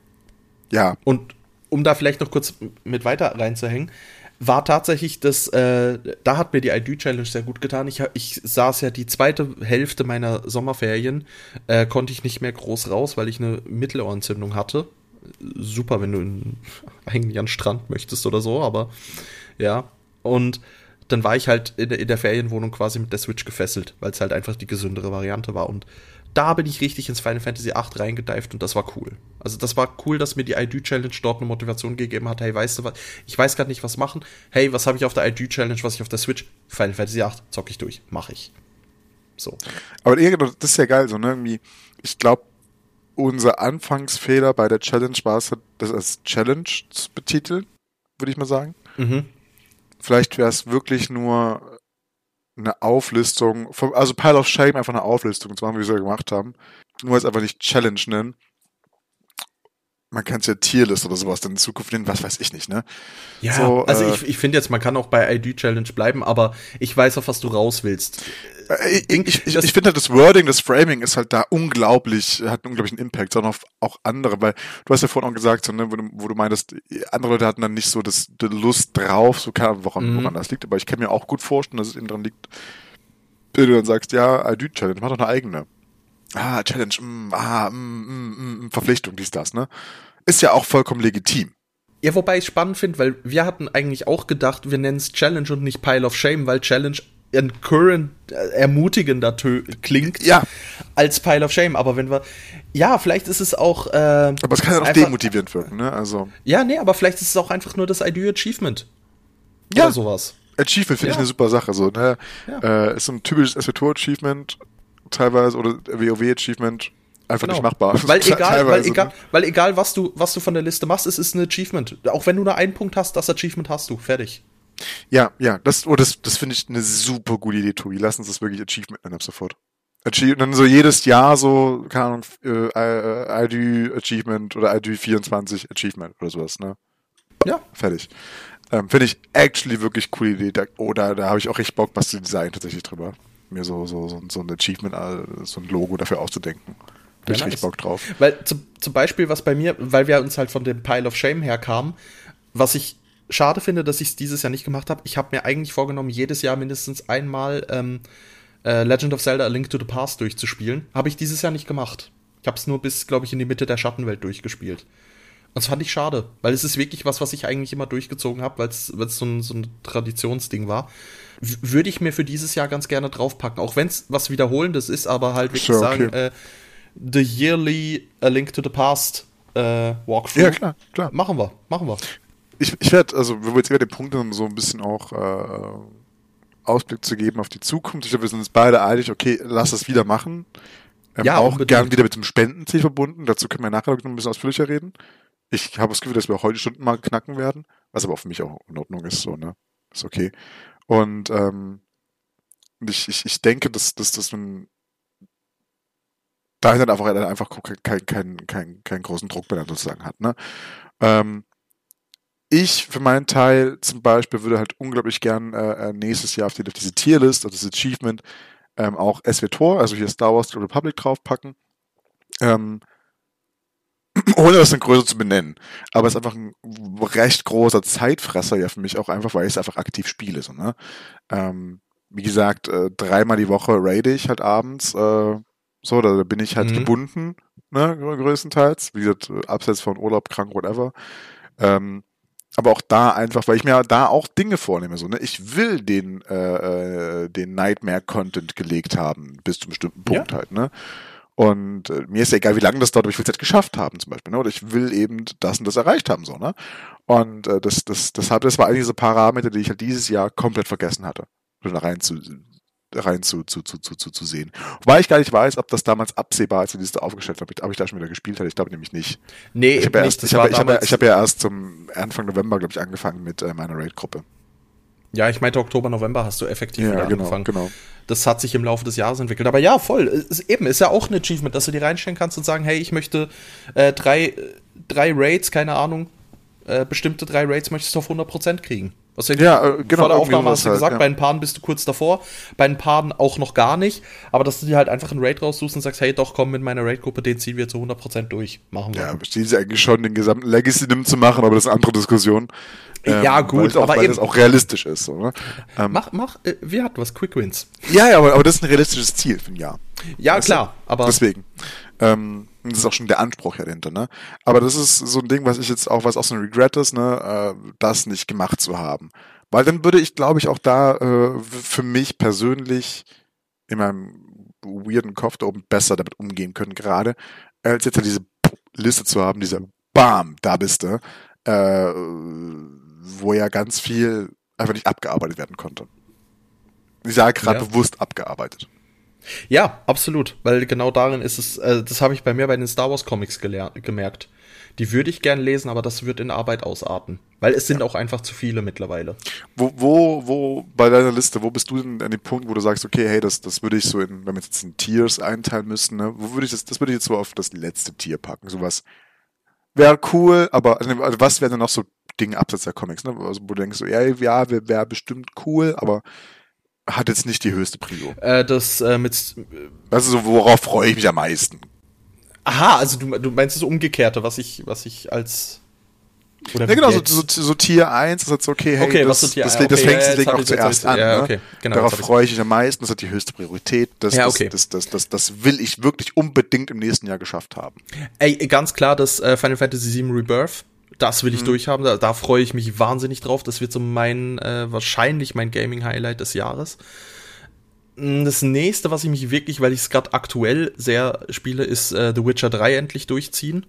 ja,
Und um da vielleicht noch kurz mit weiter reinzuhängen, war tatsächlich das, äh, da hat mir die ID-Challenge sehr gut getan. Ich, ich saß ja die zweite Hälfte meiner Sommerferien, äh, konnte ich nicht mehr groß raus, weil ich eine Mittelohrentzündung hatte. Super, wenn du in, eigentlich an den Strand möchtest oder so, aber ja. Und dann war ich halt in, der- in der Ferienwohnung quasi mit der Switch gefesselt, weil es halt einfach die gesündere Variante war. Und da bin ich richtig ins Final Fantasy VIII reingedeift und das war cool. Also das war cool, dass mir die ID-Challenge dort eine Motivation gegeben hat. Hey, weißt du was? Ich weiß gerade nicht, was machen. Hey, was habe ich auf der ID-Challenge, was ich auf der Switch? Final Fantasy VIII, zock ich durch. Mach ich. So.
aber das ist ja geil, so, ne? Irgendwie, ich glaube, unser Anfangsfehler bei der Challenge war es, das als Challenge zu betiteln, würde ich mal sagen.
Mhm.
Vielleicht wäre es wirklich nur eine Auflistung, vom, also Pile of Shame einfach eine Auflistung zu machen, wie wir es ja gemacht haben. Nur jetzt einfach nicht Challenge nennen. Man kann es ja Tierlist oder sowas dann in Zukunft nennen, was weiß ich nicht, ne?
Ja,
So,
also
äh,
ich, ich finde jetzt, man kann auch bei ID-Challenge bleiben, aber ich weiß auf was du raus willst.
Äh, Ich, ich, ich, ich finde halt das Wording, das Framing ist halt da unglaublich, hat einen unglaublichen Impact, sondern auf auch andere, weil du hast ja vorhin auch gesagt, so, ne, wo, du, wo du meintest, andere Leute hatten dann nicht so das, die Lust drauf, so keine Ahnung, woran,
Mhm.
woran das liegt, aber ich kann mir auch gut vorstellen, dass es eben dran liegt, wenn du dann sagst, ja, I do Challenge, mach doch eine eigene. Ah, Challenge, mm, ah, mm, mm, mm, Verpflichtung, dies, das, ne? Ist ja auch vollkommen legitim.
Ja, wobei ich es spannend finde, weil wir hatten eigentlich auch gedacht, wir nennen es Challenge und nicht Pile of Shame, weil Challenge encouragend, äh, ermutigender tö- klingt
Ja.
als Pile of Shame. Aber wenn wir, ja, vielleicht ist es auch, äh,
Aber es kann ja auch demotivierend wirken, ne? Also,
ja, nee, aber vielleicht ist es auch einfach nur das ID Achievement.
Ja.
Oder sowas.
Achievement finde ich
Ja.
eine super Sache. So, ne?
Ja.
äh, ist so ein typisches SWTOR-Achievement teilweise oder WoW-Achievement einfach nicht machbar.
Weil egal, weil egal, weil egal, was du, was du von der Liste machst, es ist ein Achievement. Auch wenn du nur einen Punkt hast, das Achievement hast du. Fertig.
Ja, ja, das, oh, das, das finde ich eine super gute Idee, Tobi. Lass uns das wirklich Achievement nennen ab sofort. Achie- dann so jedes Jahr so, keine Ahnung, äh, äh, ID Achievement oder ID 24 Achievement oder sowas, ne?
Ja.
Fertig. Ähm, Finde ich actually wirklich coole Idee. Da, oder da habe ich auch richtig Bock, was zu designen tatsächlich drüber. Mir so, so, so, so ein Achievement, äh, so ein Logo dafür auszudenken. Bin ich
Ja,
richtig
nice.
Bock drauf.
Weil zum, zum Beispiel, was bei mir, weil wir uns halt von dem Pile of Shame herkamen, was ich schade finde, dass ich es dieses Jahr nicht gemacht habe. Ich habe mir eigentlich vorgenommen, jedes Jahr mindestens einmal ähm, äh, Legend of Zelda A Link to the Past durchzuspielen. Habe ich dieses Jahr nicht gemacht. Ich habe es nur bis, glaube ich, in die Mitte der Schattenwelt durchgespielt. Das fand ich schade, weil es ist wirklich was, was ich eigentlich immer durchgezogen habe, weil es so ein, so ein Traditionsding war. W würde ich mir für dieses Jahr ganz gerne draufpacken, auch wenn es was Wiederholendes ist, aber halt wirklich
Sure,
sagen,
okay.
äh, The Yearly A Link to the Past äh, Walkthrough.
Ja, klar, klar.
Machen wir, machen wir.
Ich, ich werde, also wir wollen jetzt über den Punkt, um so ein bisschen auch äh, Ausblick zu geben auf die Zukunft. Ich glaube, wir sind uns beide einig, okay, lass es wieder machen. Ähm,
Ja,
auch
unbedingt.
gern wieder mit dem Spendenziel verbunden. Dazu können wir nachher noch ein bisschen ausführlicher reden. Ich habe das Gefühl, dass wir heute Stunden mal knacken werden, was aber für mich auch in Ordnung ist, so, ne? Ist okay. Und ähm, ich, ich, ich denke, dass, dass, dass man dahin dann einfach, einfach keinen kein, kein, keinen großen Druck mehr sozusagen hat, ne? Ähm, ich für meinen Teil zum Beispiel würde halt unglaublich gern äh, äh, nächstes Jahr auf, die, auf diese Tierlist, also das Achievement, ähm, auch SWTOR, also hier Star Wars The Republic draufpacken. Ähm, ohne das in Größe zu benennen. Aber es ist einfach ein recht großer Zeitfresser ja für mich auch einfach, weil ich es einfach aktiv spiele. So, ne? ähm, wie gesagt, äh, dreimal die Woche raide ich halt abends. Äh, so, da, bin ich halt
Mhm.
gebunden, ne, größtenteils. Wie gesagt, äh, abseits von Urlaub, krank, whatever. Ähm, aber auch da einfach, weil ich mir da auch Dinge vornehme. So, ne? Ich will den, äh, äh, den Nightmare-Content gelegt haben, bis zu einem bestimmten Punkt halt, ne? Und äh, mir ist ja egal, wie lange das dauert, aber ich will es halt geschafft haben, zum Beispiel, ne? Oder ich will eben das und das erreicht haben, so, ne? Und äh, das, das, deshalb, das war eigentlich so Parameter, die ich halt dieses Jahr komplett vergessen hatte. Rein zu rein zu, zu, zu, zu, zu, zu sehen. Wobei ich gar nicht weiß, ob das damals absehbar, als wir die Liste aufgestellt haben, ob ich da schon wieder gespielt hatte. Ich glaube nämlich nicht.
Nee,
Ich habe ja,
Das
ich hab, ich hab, ich hab ja erst zum Anfang November, glaube ich, angefangen mit äh, meiner Raid-Gruppe.
Ja, ich meinte Oktober, November hast du effektiv
Ja,
wieder
genau,
angefangen.
genau.
Das hat sich im Laufe des Jahres entwickelt. Aber ja, voll. Es Ist, eben, ist ja auch ein Achievement, dass du dir reinstellen kannst und sagen, hey, ich möchte äh, drei, äh, drei Raids, keine Ahnung, äh, bestimmte drei Raids möchtest du auf 100% kriegen. Was ja,
Ja, äh, genau,
volle
irgendwie
Aufnahme hast du
halt,
gesagt,
ja.
bei ein Paaren bist du kurz davor, bei ein Paaren auch noch gar nicht, aber dass du dir halt einfach einen Raid raussuchst und sagst, hey, doch, komm mit meiner Raid-Gruppe, den ziehen wir zu 100% durch. Machen wir.
Ja, besteht sie eigentlich schon, den gesamten Legacy-Nim zu machen, aber das ist eine andere Diskussion.
Ja, gut,
auch,
aber
weil
eben-
das auch realistisch ist. So, ne? ähm,
Mach, mach, äh, wir hatten was, Quick Wins.
ja, ja, aber, aber das ist ein realistisches Ziel für ein Jahr.
Ja,
Weißt du?
klar, aber
Deswegen. Ähm, das ist auch schon der Anspruch ja dahinter, ne? Aber das ist so ein Ding, was ich jetzt auch, was auch so ein Regret ist, ne, äh, das nicht gemacht zu haben. Weil dann würde ich, glaube ich, auch da äh, für mich persönlich in meinem weirden Kopf da oben besser damit umgehen können, gerade, als jetzt halt diese Liste zu haben, diese Bam, da bist du, äh, wo ja ganz viel einfach nicht abgearbeitet werden konnte. Ich sage gerade
Ja.
bewusst abgearbeitet.
Ja, absolut, weil genau darin ist es, äh, das habe ich bei mir bei den Star Wars Comics gemerkt. Die würde ich gern lesen, aber das wird in Arbeit ausarten, weil es sind auch einfach zu viele mittlerweile.
Wo, wo, wo bei deiner Liste, wo bist du denn an dem Punkt, wo du sagst, okay, hey, das, das würde ich so in, wenn wir jetzt in Tiers einteilen müssten, ne, wo würde ich das, das würde ich jetzt so auf das letzte Tier packen, sowas. Wäre cool, aber also, also was wären denn noch so Dinge abseits der Comics, ne? Also, wo du denkst, so, ja, ja, wäre wär bestimmt cool, aber hat jetzt nicht die höchste Prio.
Äh, das äh, mit,
Also so, worauf freue ich mich am meisten?
aha, also du, du meinst das Umgekehrte, was ich, was ich als oder
Ja, genau, so, so, so Tier 1 ist jetzt so, okay, hey,
Okay,
das,
so Tier-
das,
okay,
das
ja,
fängt
jetzt
deswegen auch
jetzt
zuerst an.
ja,
ne?
okay, genau,
Darauf freue ich mich am meisten, das hat die höchste Priorität. Das,
Ja,
das,
okay.
das, das, das, das will ich wirklich unbedingt im nächsten Jahr geschafft haben.
Ey, ganz klar, das äh, Final Fantasy VII Rebirth, das will ich
Mhm.
durchhaben. Da, da freue ich mich wahnsinnig drauf. Das wird so mein, äh, wahrscheinlich mein Gaming-Highlight des Jahres. Mm, Das nächste, was ich mich wirklich, weil ich es gerade aktuell sehr spiele, ist äh, The Witcher 3 endlich durchziehen.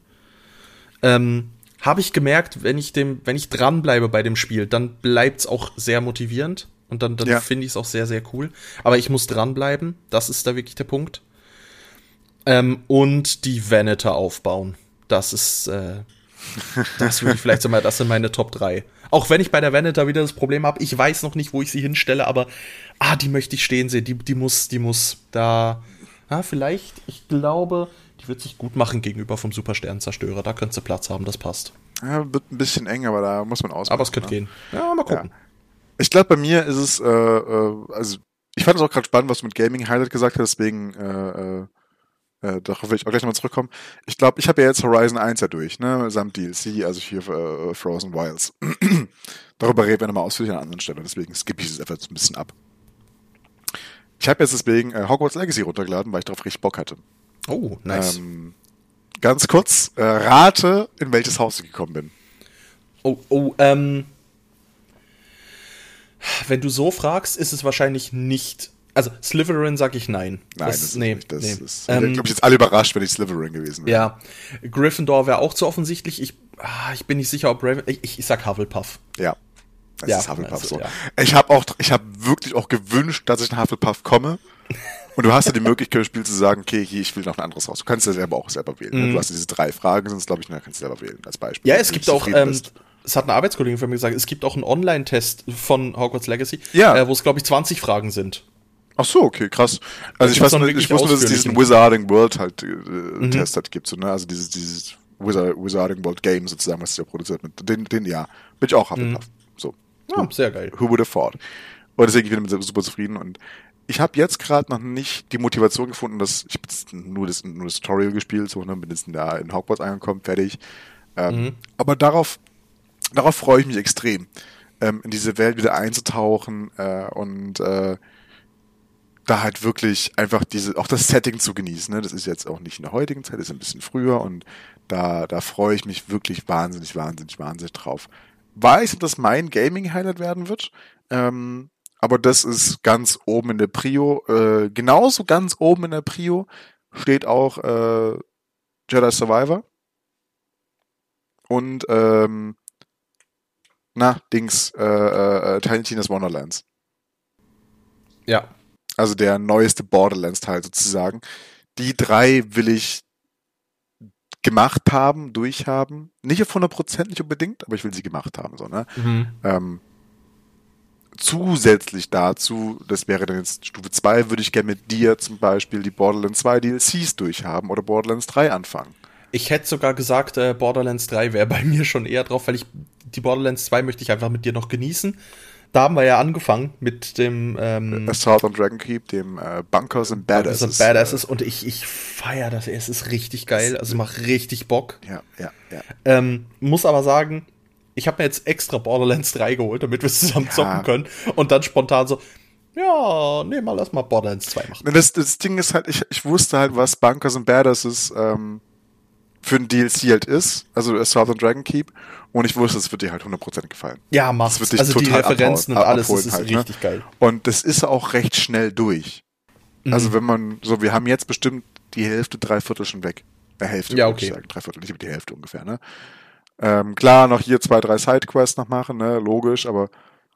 Ähm, Habe ich gemerkt, wenn ich dem, wenn ich dranbleibe bei dem Spiel, dann bleibt's auch sehr motivierend und dann, dann
Ja.
finde ich es auch sehr, sehr cool. Aber ich muss dranbleiben, das ist da wirklich der Punkt. Ähm, und die Veneter aufbauen. Das ist, äh, das würde ich vielleicht so mal, das sind meine Top 3. Auch wenn ich bei der Veneter wieder das Problem habe, ich weiß noch nicht, wo ich sie hinstelle, aber ah, die möchte ich stehen sehen, die, die muss, die muss, da Ja, vielleicht, ich glaube, die wird sich gut machen gegenüber vom Supersternzerstörer. Da könnte sie Platz haben, das passt.
Ja, wird ein bisschen eng, aber da muss man ausmachen.
Aber es könnte
ne?
gehen. Ja, mal gucken.
Ja. Ich glaube, bei mir ist es, äh, äh, also ich fand es auch gerade spannend, was du mit Gaming Highlight gesagt hast, deswegen äh, äh, äh, darauf will ich auch gleich nochmal zurückkommen. Ich glaube, ich habe ja jetzt Horizon 1 ja durch, ne, samt DLC, also hier äh, Frozen Wilds. Darüber reden wir nochmal ausführlich an einer anderen Stelle, deswegen skippe ich es einfach so ein bisschen ab. Ich habe jetzt deswegen äh, Hogwarts Legacy runtergeladen, weil ich darauf richtig Bock hatte.
Oh, nice.
Ähm, ganz kurz, äh, rate, in welches Haus ich gekommen bin.
Oh, oh, ähm. Wenn du so fragst, ist es wahrscheinlich nicht. Also, Slytherin sag ich nein.
Nein, das, ist
nee,
nicht. Das
nee.
ist,
Ähm,
glaube ich, jetzt alle überrascht, wenn ich Slytherin gewesen wäre.
ja, Gryffindor wäre auch zu offensichtlich. Ich, ah, ich bin nicht sicher, ob Raven. Ich, ich sag Hufflepuff.
Ja. Das
Ja,
ist Hufflepuff
also,
so.
ja.
Ich habe auch, ich habe wirklich auch gewünscht, dass ich in Hufflepuff komme. Und du hast ja die Möglichkeit im Spiel zu sagen, okay, hier, ich will noch ein anderes Haus. Du kannst ja selber auch selber wählen. ne? Du hast diese drei Fragen, es, glaube ich, ne, kannst du selber wählen, als Beispiel.
Ja, es gibt auch, ähm,
bist.
es hat eine Arbeitskollegin von mir gesagt, es gibt auch einen Online-Test von Hogwarts Legacy,
Ja.
äh, wo es, glaube ich, 20 Fragen sind.
Ach so, okay, krass. Also ich
gibt's
weiß nur, ich wusste, dass es diesen Wizarding World halt äh,
Mhm.
Test halt gibt, so, ne? Also dieses, dieses Wizard, Wizarding World Game sozusagen, was sie ja produziert mit. Den, den ja. Bin ich auch Hufflepuff. So.
Ja, sehr geil.
Who would have thought? Und deswegen bin ich damit super zufrieden und ich habe jetzt gerade noch nicht die Motivation gefunden, dass ich jetzt nur das, nur das Tutorial gespielt, so, ne, bin jetzt da in Hogwarts angekommen, fertig. Ähm, Aber darauf, darauf freue ich mich extrem, ähm, in diese Welt wieder einzutauchen äh, und äh, da halt wirklich einfach diese, auch das Setting zu genießen. Ne? Das ist jetzt auch nicht in der heutigen Zeit, das ist ein bisschen früher und da, da freue ich mich wirklich wahnsinnig, wahnsinnig, wahnsinnig drauf. Weiß, ob das mein Gaming-Highlight werden wird, ähm, aber das ist ganz oben in der Prio. Äh, genauso ganz oben in der Prio steht auch äh, Jedi Survivor und ähm, na, Dings, äh, äh, Tiny Tina's Wonderlands.
Ja.
Also der neueste Borderlands-Teil sozusagen. Die drei will ich gemacht haben, durchhaben. Nicht auf 100% nicht unbedingt, aber ich will sie gemacht haben. So, ne?
Mhm.
Ähm, zusätzlich dazu, das wäre dann jetzt Stufe 2, würde ich gerne mit dir zum Beispiel die Borderlands 2 DLCs durchhaben oder Borderlands 3 anfangen.
Ich hätte sogar gesagt, äh, Borderlands 3 wäre bei mir schon eher drauf, weil ich die Borderlands 2 möchte ich einfach mit dir noch genießen. Da haben wir ja angefangen mit dem ähm,
Assault on Dragon Keep, dem äh, Bunkers and
Badasses,
Badasses.
Badasses und ich, ich feiere das. Es ist richtig geil, also macht richtig Bock.
Ja, ja, ja.
Ähm, muss aber sagen, ich habe mir jetzt extra Borderlands 3 geholt, damit wir es zusammen
Ja.
zocken können. Und dann spontan so, ja, nee, mal lass mal Borderlands 2 machen.
Das, das Ding ist halt, ich, ich wusste halt, was Bunkers and Badasses ähm, für ein DLC halt ist, also on Dragon Keep, und ich wusste, es wird dir halt 100% gefallen.
Ja,
Das
macht's.
wird dich
Also die Referenzen und alles, das ist
halt, ne?
richtig geil.
Und das ist auch recht schnell durch.
Mhm.
Also wenn man, so, wir haben jetzt bestimmt die Hälfte, drei Viertel schon weg. Äh, Hälfte,
Ja,
würd ich
okay.
sagen. Drei Viertel, nicht über die Hälfte ungefähr, ne? Ähm, klar, noch hier zwei, drei Sidequests noch machen, ne? Logisch, aber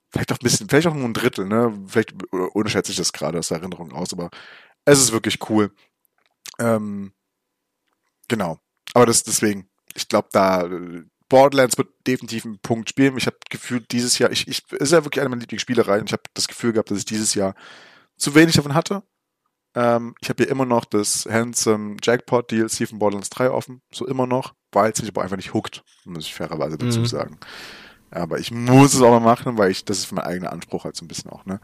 vielleicht auch ein bisschen, vielleicht auch nur ein Drittel, ne? Vielleicht äh, unterschätze ich das gerade aus der Erinnerung aus, aber es ist wirklich cool. Ähm, genau. Aber das deswegen, ich glaube, da äh, Borderlands wird definitiv einen Punkt spielen. Ich habe gefühlt dieses Jahr, ich, ich ist ja wirklich eine meiner Lieblingsspielereien. Ich habe das Gefühl gehabt, dass ich dieses Jahr zu wenig davon hatte. Ähm, ich habe hier immer noch das Handsome Jackpot DLC von Borderlands 3 offen, so immer noch, weil es mich aber einfach nicht huckt, muss ich fairerweise dazu
Mhm.
sagen. Aber ich muss es auch mal machen, weil ich, das ist mein eigener Anspruch halt so ein bisschen auch, ne?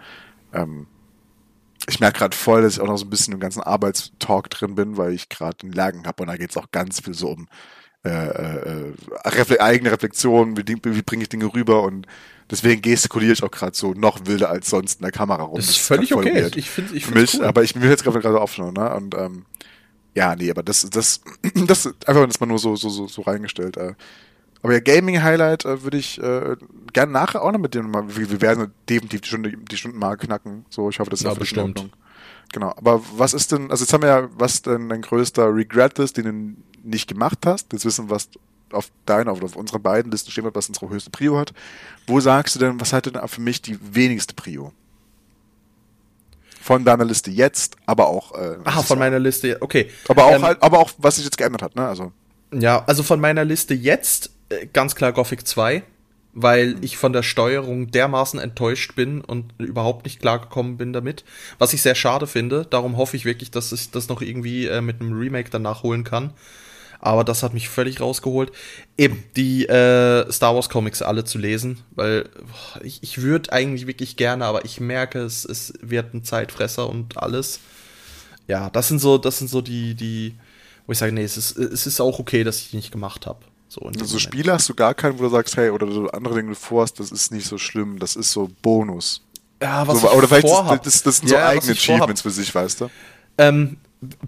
Ähm, ich merke gerade voll, dass ich auch noch so ein bisschen im ganzen Arbeitstalk drin bin, weil ich gerade einen Lagen habe und da geht es auch ganz viel so um äh, äh, refle eigene Reflexion, wie, wie bringe ich Dinge rüber und deswegen gestikuliere ich auch gerade so noch wilder als sonst in der Kamera rum.
Das ist völlig okay.
weird
Ich finde ich
für
find's
mich,
cool.
aber ich will jetzt gerade gerade aufschauen, ne? Und ähm, ja, nee, aber das, das, das einfach das mal nur so, so, so, so reingestellt. Äh. Aber ja, Gaming-Highlight äh, würde ich äh, gerne nachher auch noch mit dir mal. Wir, wir werden definitiv die Stunde, die Stundenmarke knacken. So, ich hoffe, das ist
Ja,
in
bestimmt.
Ordnung. Genau. Aber was ist denn, also jetzt haben wir ja, was denn dein größter Regret ist, den du nicht gemacht hast. Jetzt wissen, wir, was auf deiner oder auf unseren beiden Listen stehen wird, was unsere höchste Prio hat. Wo sagst du denn, was hat denn für mich die wenigste Prio? Von deiner Liste jetzt, aber auch. Äh,
Aha, von meiner Liste, okay.
aber auch
Ähm,
halt, aber auch, was sich jetzt geändert hat, ne? Also.
Ja, also von meiner Liste jetzt ganz klar Gothic 2, weil ich von der Steuerung dermaßen enttäuscht bin und überhaupt nicht klargekommen bin damit. Was ich sehr schade finde. Darum hoffe ich wirklich, dass ich das noch irgendwie äh, mit einem Remake dann nachholen kann. Aber das hat mich völlig rausgeholt. Eben, die äh, Star Wars Comics alle zu lesen, weil boah, ich, ich würde eigentlich wirklich gerne, aber ich merke, es, es wird ein Zeitfresser und alles. Ja, das sind so, das sind so die, die, wo ich sage, nee, es ist, es ist auch okay, dass ich die nicht gemacht habe.
So, also Spiele hast du gar keinen, wo du sagst, hey, oder so andere Dinge, du vorhast, das ist nicht so schlimm, das ist so Bonus.
Ja, was
so,
ich
Oder vielleicht das, das, das, sind so
ja,
eigene Achievements für sich, weißt du?
Ähm,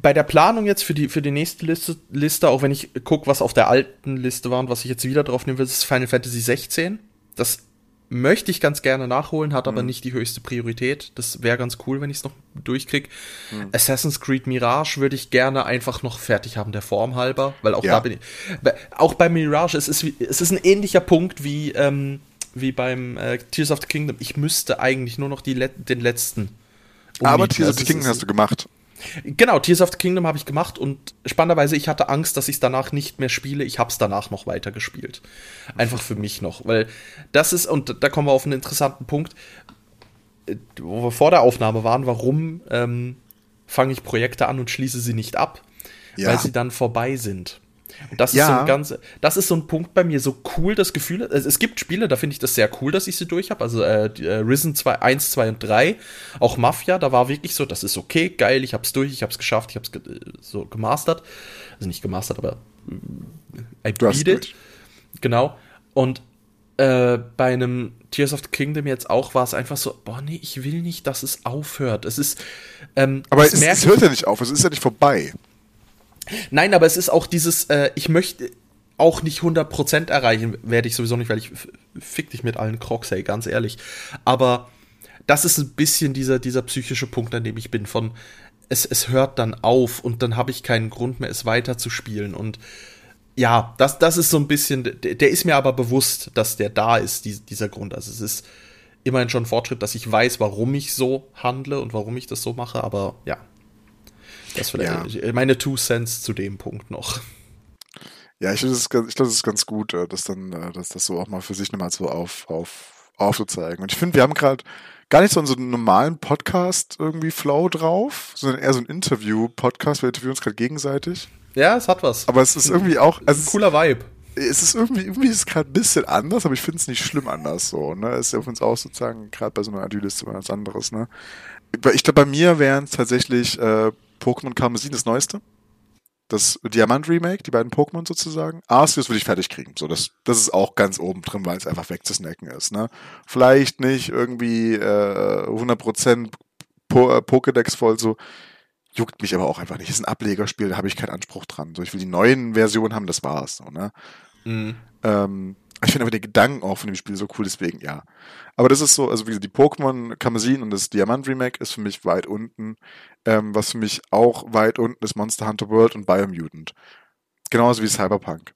bei der Planung jetzt für die, für die nächste Liste, Liste, auch wenn ich gucke, was auf der alten Liste war und was ich jetzt wieder drauf nehmen will, ist Final Fantasy 16. Das möchte ich ganz gerne nachholen, hat aber mhm. nicht die höchste Priorität. Das wäre ganz cool, wenn ich es noch durchkrieg. Mhm. Assassin's Creed Mirage würde ich gerne einfach noch fertig haben, der Form halber, weil auch ja. da bin ich. Auch bei Mirage, es ist, es ist ein ähnlicher Punkt wie, ähm, wie beim äh, Tears of the Kingdom. Ich müsste eigentlich nur noch die, den letzten.
Aber Tears of the Kingdom hast du gemacht.
Genau, Tears of the Kingdom habe ich gemacht und spannenderweise, ich hatte Angst, dass ich es danach nicht mehr spiele. Ich habe es danach noch weiter gespielt. Einfach für mich noch, weil das ist, und da kommen wir auf einen interessanten Punkt, äh, wo wir vor der Aufnahme waren, warum ähm, fange ich Projekte an und schließe sie nicht ab? Ja. Weil sie dann vorbei sind. Und das ja. ist so ein ganz, das ist so ein Punkt bei mir, so cool das Gefühl. Es, es gibt Spiele, da finde ich das sehr cool, dass ich sie durch habe. Also äh, äh Risen 2, 1, 2 und 3, auch Mafia, da war wirklich so, das ist okay, geil, ich hab's durch, ich hab's geschafft, ich hab's ge so gemastert. Also nicht gemastert, aber
äh, I beat it.
Genau. Und äh, bei einem Tears of the Kingdom jetzt auch war es einfach so, boah, nee, ich will nicht, dass es aufhört. Es ist. Ähm,
aber es, es hört ja nicht auf, es ist ja nicht vorbei.
Nein, aber es ist auch dieses, äh, ich möchte auch nicht 100% erreichen, werde ich sowieso nicht, weil ich fick dich mit allen Crocs, ey, ganz ehrlich. Aber das ist ein bisschen dieser, dieser psychische Punkt, an dem ich bin, von es, es hört dann auf und dann habe ich keinen Grund mehr, es weiterzuspielen. Und ja, das, das ist so ein bisschen, der, der ist mir aber bewusst, dass der da ist, die, dieser Grund. Also es ist immerhin schon ein Fortschritt, dass ich weiß, warum ich so handle und warum ich das so mache, aber ja, das vielleicht ja. meine Two Cents zu dem Punkt noch.
Ja, ich finde es ich ist ganz gut, äh, dass dann, äh, dass das so auch mal für sich nochmal so auf, auf, aufzuzeigen. Und ich finde, wir haben gerade gar nicht so einen normalen Podcast irgendwie Flow drauf, sondern eher so ein Interview-Podcast. Wir interviewen uns gerade gegenseitig.
Ja, es hat was.
Aber es ist irgendwie auch,
also ein cooler Vibe.
Es ist irgendwie, irgendwie ist es gerade ein bisschen anders, aber ich finde es nicht schlimm anders so, ne? Es ist ja für uns auch sozusagen gerade bei so einer Adyliste was anderes, ne? Ich glaube, bei mir wären es tatsächlich äh, Pokémon Karmesin das neueste. Das Diamant-Remake, die beiden Pokémon sozusagen. Arceus würde ich fertig kriegen. So, das, das ist auch ganz oben drin, weil es einfach wegzusnacken ist. Ne? Vielleicht nicht irgendwie äh, 100% po äh, Pokédex voll, so juckt mich aber auch einfach nicht. Ist ein Ablegerspiel, da habe ich keinen Anspruch dran. So, ich will die neuen Versionen haben, das war's. So, ne? Mhm. Ähm, ich finde aber den Gedanken auch von dem Spiel so cool, deswegen ja. Aber das ist so, also wie gesagt, die Pokémon Kamezin und das Diamant Remake ist für mich weit unten. Ähm, was für mich auch weit unten ist Monster Hunter World und Biomutant. Genauso wie Cyberpunk.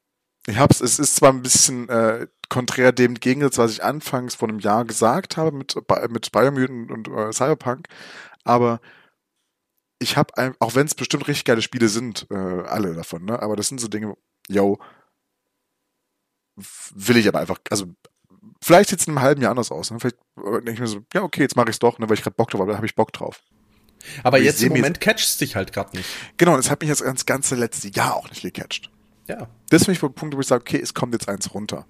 Ich hab's, es ist zwar ein bisschen äh, konträr dem Gegensatz, was ich anfangs vor einem Jahr gesagt habe mit, mit Biomutant und äh, Cyberpunk, aber ich habe, auch wenn es bestimmt richtig geile Spiele sind, äh, alle davon, ne? aber das sind so Dinge, yo, will ich aber einfach, also vielleicht sieht es in einem halben Jahr anders aus. Ne? Vielleicht äh, denke ich mir so, ja, okay, jetzt mache ich es doch, ne, weil ich gerade Bock drauf habe, da habe ich Bock drauf.
Aber jetzt im Moment catcht es dich halt gerade nicht.
Genau, das hat mich jetzt das ganze letzte Jahr auch nicht gecatcht.
Ja.
Das finde ich der Punkt, wo ich sage, okay, es kommt jetzt eins runter.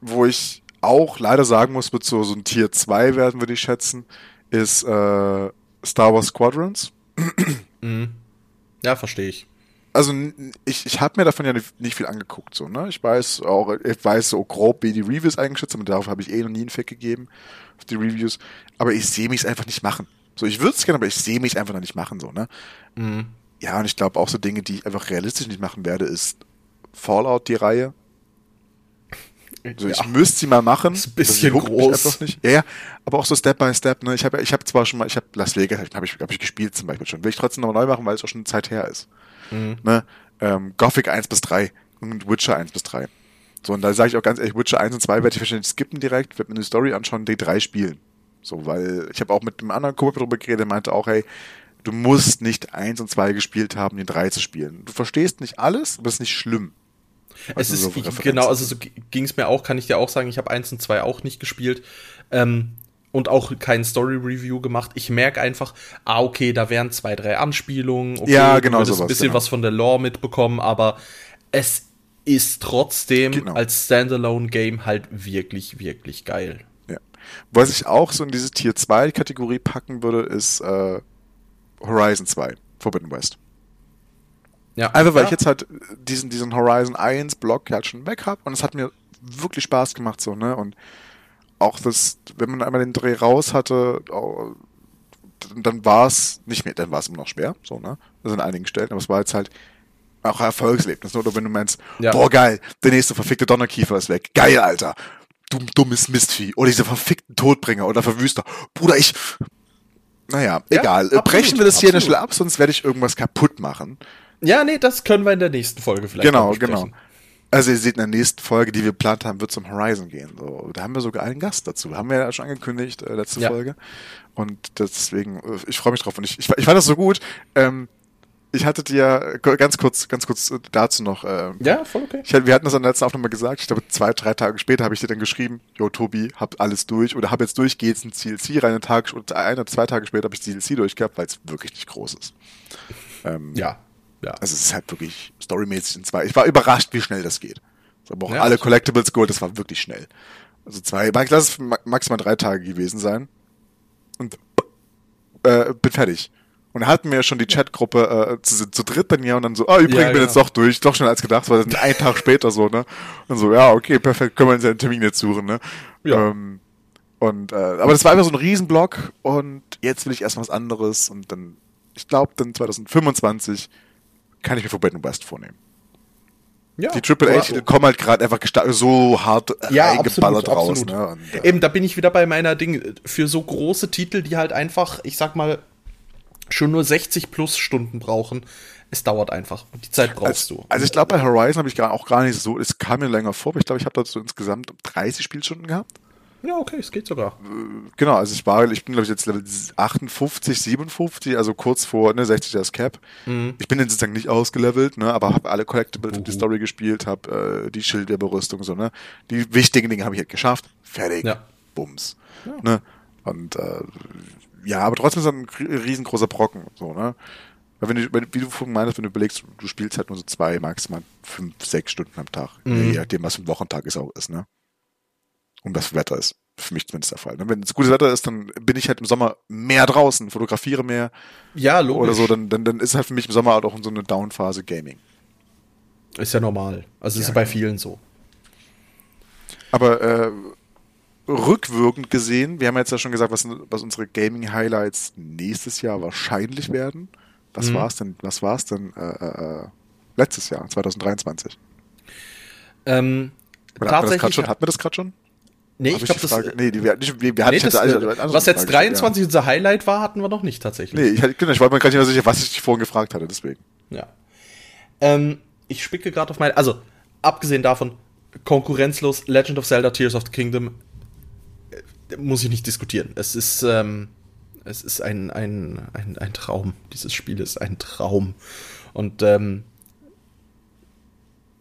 Wo ich auch leider sagen muss, wird so, so ein Tier 2 werden, würde ich schätzen, ist äh, Star Wars Squadrons.
Mhm. Ja, verstehe ich
also ich, ich habe mir davon ja nicht, nicht, viel angeguckt, so, ne? Ich weiß auch, ich weiß so grob, wie die Reviews eingeschätzt haben, darauf habe ich eh noch nie einen Fick gegeben, auf die Reviews, aber ich sehe mich einfach nicht machen. So, ich würde es gerne, aber ich sehe mich einfach noch nicht machen, so, ne? Mhm. Ja, und ich glaube auch so Dinge, die ich einfach realistisch nicht machen werde, ist Fallout, die Reihe. Also ich müsste sie mal machen. Das
ist ein bisschen groß.
Einfach nicht. Ja, ja, aber auch so Step by Step. Ne? Ich habe ich hab zwar schon mal, ich habe Las Vegas, habe ich, hab ich gespielt zum Beispiel schon. Will ich trotzdem nochmal neu machen, weil es auch schon eine Zeit her ist. Mhm. Ne? Ähm, Gothic 1 bis 3 und Witcher 1 bis 3. So, und da sage ich auch ganz ehrlich, Witcher 1 und 2 werde ich wahrscheinlich skippen direkt, werde mir eine Story anschauen, die 3 spielen. So, weil ich habe auch mit einem anderen Kumpel darüber geredet, der meinte auch, hey, du musst nicht 1 und 2 gespielt haben, die 3 zu spielen. Du verstehst nicht alles, aber es ist nicht schlimm.
Also es ist so genau, also so ging es mir auch, kann ich dir auch sagen. Ich habe eins und zwei auch nicht gespielt. Ähm, und auch kein Story-Review gemacht. Ich merke einfach, ah, okay, da wären zwei, drei Anspielungen. Okay,
ja, genau.
Du sowas, ein bisschen genau. was von der Lore mitbekommen, aber es ist trotzdem genau. als Standalone-Game halt wirklich, wirklich geil.
Ja. Was ich auch so in diese Tier 2 Kategorie packen würde, ist äh, Horizon 2, Forbidden West. Ja. Einfach weil ja. ich jetzt halt diesen, diesen Horizon 1 Block halt schon weg habe und es hat mir wirklich Spaß gemacht so, ne? Und auch das, wenn man einmal den Dreh raus hatte, dann war es nicht mehr, dann war es immer noch schwer, so, ne? Also an einigen Stellen, aber es war jetzt halt auch ein Erfolgserlebnis, ne? oder wenn du meinst, ja. boah, geil, der nächste verfickte Donnerkiefer ist weg, geil, Alter, du dummes Mistvieh, oder diese verfickten Todbringer oder Verwüster, Bruder, ich, naja, ja, egal, absolut, brechen wir das hier absolut. schnell ab, sonst werde ich irgendwas kaputt machen.
Ja, nee, das können wir in der nächsten Folge vielleicht
Genau, genau. Also ihr seht in der nächsten Folge, die wir geplant haben, wird zum Horizon gehen. So, da haben wir sogar einen Gast dazu. Haben wir ja schon angekündigt, äh, letzte ja. Folge. Und deswegen, äh, ich freue mich drauf. Und ich, ich, ich fand das so gut. Ähm, ich hatte dir ganz kurz, ganz kurz dazu noch. Ähm,
ja, voll okay.
Ich, wir hatten das an der letzten Aufnahme gesagt. Ich glaube, zwei, drei Tage später habe ich dir dann geschrieben, Jo, Tobi, hab alles durch oder hab jetzt durch, geh jetzt in CLC rein. Einen Tag oder ein oder zwei Tage später habe ich CLC durchgehabt, weil es wirklich nicht groß ist.
Ähm, ja, ja.
Also es ist halt wirklich storymäßig in zwei. Ich war überrascht, wie schnell das geht. Ich habe auch ja, alle Collectibles geholt, das war wirklich schnell. Also zwei, lass es maximal drei Tage gewesen sein. Und äh, bin fertig. Und hatten wir schon die Chatgruppe äh, zu, zu dritt dann ja und dann so, ah, übrigens ja, bin jetzt genau. doch durch, doch schneller als gedacht, weil das ein Tag später so, ne? Und so, ja, okay, perfekt, können wir uns einen Termin jetzt suchen, ne? Ja. Ähm, und äh, aber das war einfach so ein Riesenblock und jetzt will ich erst was anderes und dann, ich glaube, dann 2025 kann ich mir Forbidden West vornehmen. Ja, die Triple H kommen halt gerade einfach so hart
ja, eingeballert absolut, raus. Absolut. Ne? Und, äh Eben, da bin ich wieder bei meiner Ding. Für so große Titel, die halt einfach, ich sag mal, schon nur 60 plus Stunden brauchen, es dauert einfach. Und die Zeit brauchst
also,
du.
Also ich glaube, bei Horizon habe ich auch gar nicht so, es kam mir länger vor, aber ich glaube, ich habe dazu insgesamt 30 Spielstunden gehabt.
Ja, okay, es geht sogar.
Genau, also ich war, ich bin glaube ich jetzt Level 58, 57, also kurz vor ne, 60 das Cap. Mhm. Ich bin jetzt sozusagen nicht ausgelevelt, ne, aber habe alle Collectibles und die Story gespielt, habe äh, die Schilderberüstung so, ne. Die wichtigen Dinge habe ich halt geschafft. Fertig. Ja. Bums. Ja. Ne? Und äh, ja, aber trotzdem ist das ein riesengroßer Brocken, so, ne. Weil wenn du, wie du vorhin meinst, wenn du überlegst, du spielst halt nur so zwei, maximal fünf, sechs Stunden am Tag. Mhm. Je nachdem, was ein Wochentag ist auch ist, ne um das Wetter ist. Für mich zumindest der Fall. Ne? Wenn es gutes Wetter ist, dann bin ich halt im Sommer mehr draußen, fotografiere mehr.
Ja, logisch.
Oder so, dann, dann, dann ist halt für mich im Sommer halt auch so eine Downphase Gaming.
Ist ja normal. Also ist ja bei vielen so.
Aber äh, rückwirkend gesehen, wir haben jetzt ja schon gesagt, was, was unsere Gaming-Highlights nächstes Jahr wahrscheinlich werden. Was mhm. war es denn? Was war es denn äh, äh, äh letztes Jahr, 2023?
Ähm,
oder tatsächlich. Hatten wir das gerade schon?
Nee, ich glaube,
das. Nee, die, wir, wir, wir hatten nee,
das, also, Was jetzt Frage 23 unser Highlight war, hatten wir noch nicht tatsächlich.
Nee, ich, genau, ich war mir gerade nicht mehr sicher, was ich dich vorhin gefragt hatte, deswegen.
Ja. Ähm, ich spicke gerade auf meine. Also, abgesehen davon, konkurrenzlos Legend of Zelda Tears of the Kingdom äh, muss ich nicht diskutieren. Es ist, ähm, es ist ein, ein, ein, ein Traum. Dieses Spiel ist ein Traum. Und ähm,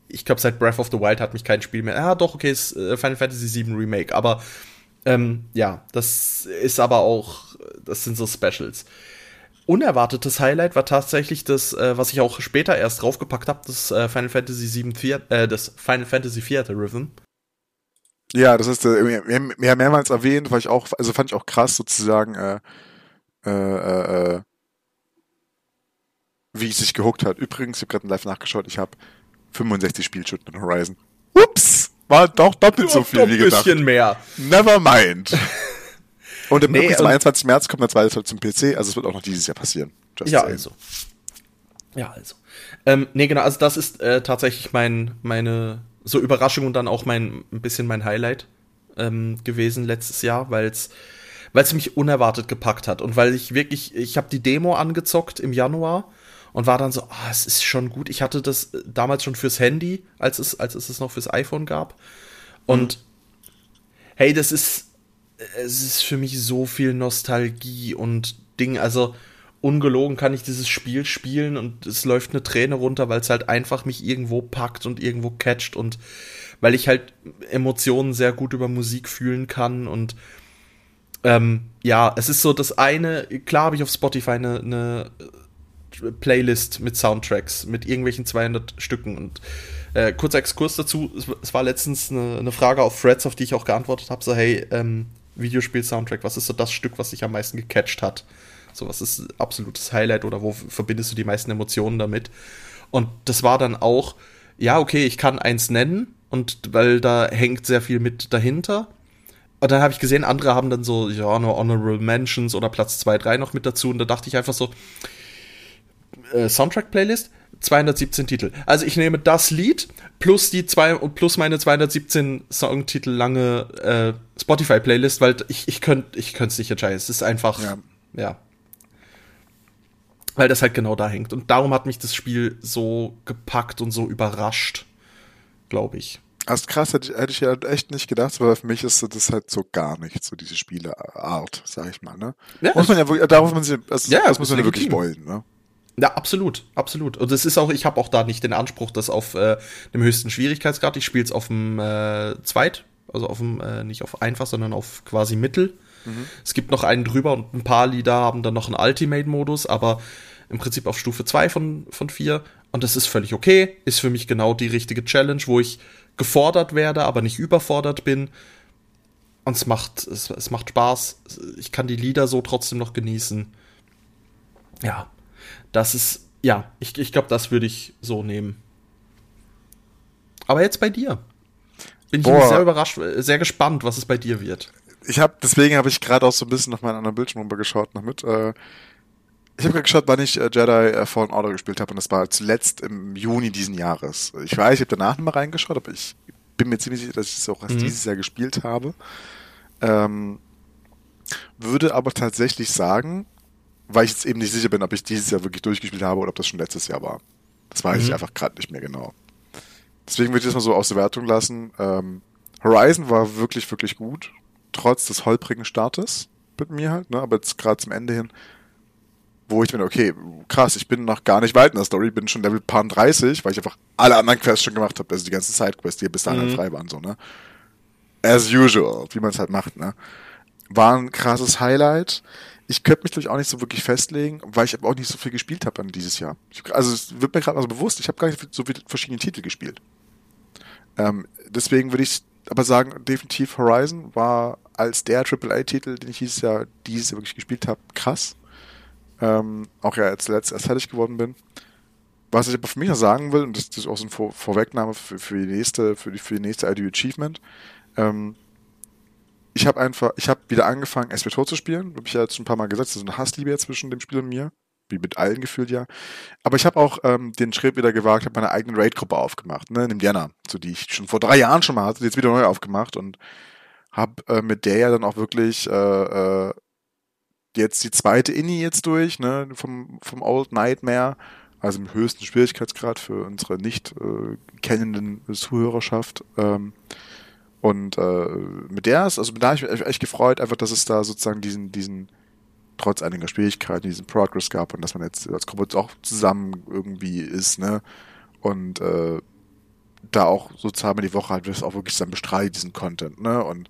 ich glaube, seit Breath of the Wild hat mich kein Spiel mehr. Ah, doch, okay, ist äh, Final Fantasy VII Remake. Aber ähm, ja, das ist aber auch, das sind so Specials. Unerwartetes Highlight war tatsächlich das, äh, was ich auch später erst draufgepackt habe, das äh, Final Fantasy VII, äh, das Final Fantasy Theater Rhythm.
Ja, das ist äh, mehr, mehrmals erwähnt, weil ich auch, also fand ich auch krass sozusagen, äh, äh, äh, äh wie es sich gehuckt hat. Übrigens, ich habe gerade live nachgeschaut, ich habe 65 Spielstunden in Horizon. Ups! War doch doppelt so viel wie gedacht.
Ein bisschen mehr.
Never mind. Und im nee, am 21. März kommt der zweite Teil zum PC, also es wird auch noch dieses Jahr passieren.
Just ja, saying. also. Ja, also. Ähm, nee, genau, also das ist äh, tatsächlich mein, meine, so Überraschung und dann auch mein, ein bisschen mein Highlight ähm, gewesen letztes Jahr, weil es weil es mich unerwartet gepackt hat und weil ich wirklich, ich habe die Demo angezockt im Januar und war dann so, ah, es ist schon gut. Ich hatte das äh, damals schon fürs Handy, als es, als es es noch fürs iPhone gab. Und mhm. hey, das ist, es ist für mich so viel Nostalgie und Ding, also ungelogen kann ich dieses Spiel spielen und es läuft eine Träne runter, weil es halt einfach mich irgendwo packt und irgendwo catcht und weil ich halt Emotionen sehr gut über Musik fühlen kann und ähm, ja, es ist so das eine, klar habe ich auf Spotify eine, eine Playlist mit Soundtracks, mit irgendwelchen 200 Stücken und äh, kurzer Exkurs dazu, es, war letztens eine, eine, Frage auf Threads, auf die ich auch geantwortet habe, so hey, ähm, Videospiel-Soundtrack, was ist so das Stück, was dich am meisten gecatcht hat? So, was ist absolutes Highlight oder wo verbindest du die meisten Emotionen damit? Und das war dann auch, ja, okay, ich kann eins nennen und weil da hängt sehr viel mit dahinter. Und dann habe ich gesehen, andere haben dann so, ja, nur Honorable Mentions oder Platz 2, 3 noch mit dazu. Und da dachte ich einfach so, äh, Soundtrack-Playlist, 217 Titel. Also ich nehme das Lied plus die zwei plus meine 217 Songtitel lange äh, Spotify Playlist, weil ich ich könnte ich könnte es nicht entscheiden. Es ist einfach ja. ja. Weil das halt genau da hängt und darum hat mich das Spiel so gepackt und so überrascht, glaube ich.
Das ist krass, hätte ich, hätte ich ja echt nicht gedacht, weil für mich ist das halt so gar nicht, so diese Spieleart, sag ich mal, ne? Ja, muss man ja darauf man sich, das, ja, das muss man ja wirklich wollen, ne?
Ja, absolut, absolut. Und es ist auch, ich habe auch da nicht den Anspruch, das auf äh, dem höchsten Schwierigkeitsgrad. Ich spiele es auf dem äh, Zweit, also auf dem, äh, nicht auf einfach, sondern auf quasi Mittel. Mhm. Es gibt noch einen drüber und ein paar Lieder haben dann noch einen Ultimate-Modus, aber im Prinzip auf Stufe 2 von, von 4. Und das ist völlig okay. Ist für mich genau die richtige Challenge, wo ich gefordert werde, aber nicht überfordert bin. Und es macht, es, es macht Spaß. Ich kann die Lieder so trotzdem noch genießen. Ja, das ist, ja, ich, ich glaube, das würde ich so nehmen. Aber jetzt bei dir. Bin ich sehr überrascht, sehr gespannt, was es bei dir wird.
Ich habe, deswegen habe ich gerade auch so ein bisschen auf meinen anderen Bildschirm rübergeschaut noch mit. Äh, ich habe gerade geschaut, wann ich äh, Jedi äh, Fallen Order gespielt habe und das war zuletzt im Juni diesen Jahres. Ich weiß, ich habe danach nochmal reingeschaut, aber ich bin mir ziemlich sicher, dass ich es auch erst mhm. dieses Jahr gespielt habe. Ähm, würde aber tatsächlich sagen, weil ich jetzt eben nicht sicher bin, ob ich dieses Jahr wirklich durchgespielt habe oder ob das schon letztes Jahr war. Das weiß mhm. ich einfach gerade nicht mehr genau. Deswegen würde ich das mal so aus der Wertung lassen. Ähm, Horizon war wirklich, wirklich gut, trotz des holprigen Startes mit mir halt, ne? aber jetzt gerade zum Ende hin, wo ich bin, okay, krass, ich bin noch gar nicht weit in der Story, bin schon Level Pan 30, weil ich einfach alle anderen Quests schon gemacht habe, also die ganzen Sidequests, die bis dahin mhm. frei waren, so, ne? As usual, wie man es halt macht, ne? War ein krasses Highlight ich könnte mich durch auch nicht so wirklich festlegen, weil ich aber auch nicht so viel gespielt habe an dieses Jahr. Ich, also es wird mir gerade mal so bewusst, ich habe gar nicht so viele verschiedene Titel gespielt. Ähm, deswegen würde ich aber sagen, definitiv Horizon war als der AAA-Titel, den ich dieses Jahr, dieses Jahr wirklich gespielt habe, krass. Ähm, auch ja als letztes erst fertig geworden bin. Was ich aber für mich noch sagen will, und das, das ist auch so eine Vor Vorwegnahme für, für die nächste, für die, für die nächste IDU Achievement, ähm, ich habe einfach, ich habe wieder angefangen, SWTOR zu spielen. Habe ich ja jetzt schon ein paar Mal gesagt, das ist eine Hassliebe zwischen dem Spiel und mir. Wie mit allen gefühlt ja. Aber ich habe auch ähm, den Schritt wieder gewagt, habe meine eigene Raid-Gruppe aufgemacht, ne, in Indiana, so die ich schon vor drei Jahren schon mal hatte, jetzt wieder neu aufgemacht und habe äh, mit der ja dann auch wirklich äh, äh, jetzt die zweite Inni jetzt durch, ne, vom, vom Old Nightmare, also im höchsten Schwierigkeitsgrad für unsere nicht äh, kennenden Zuhörerschaft. Ähm, und äh, mit der ist, also da habe ich mich echt gefreut, einfach, dass es da sozusagen diesen, diesen, trotz einiger Schwierigkeiten, diesen Progress gab und dass man jetzt als Gruppe auch zusammen irgendwie ist, ne? Und äh, da auch so zweimal die Woche halt das auch wirklich dann bestreitet, diesen Content, ne? Und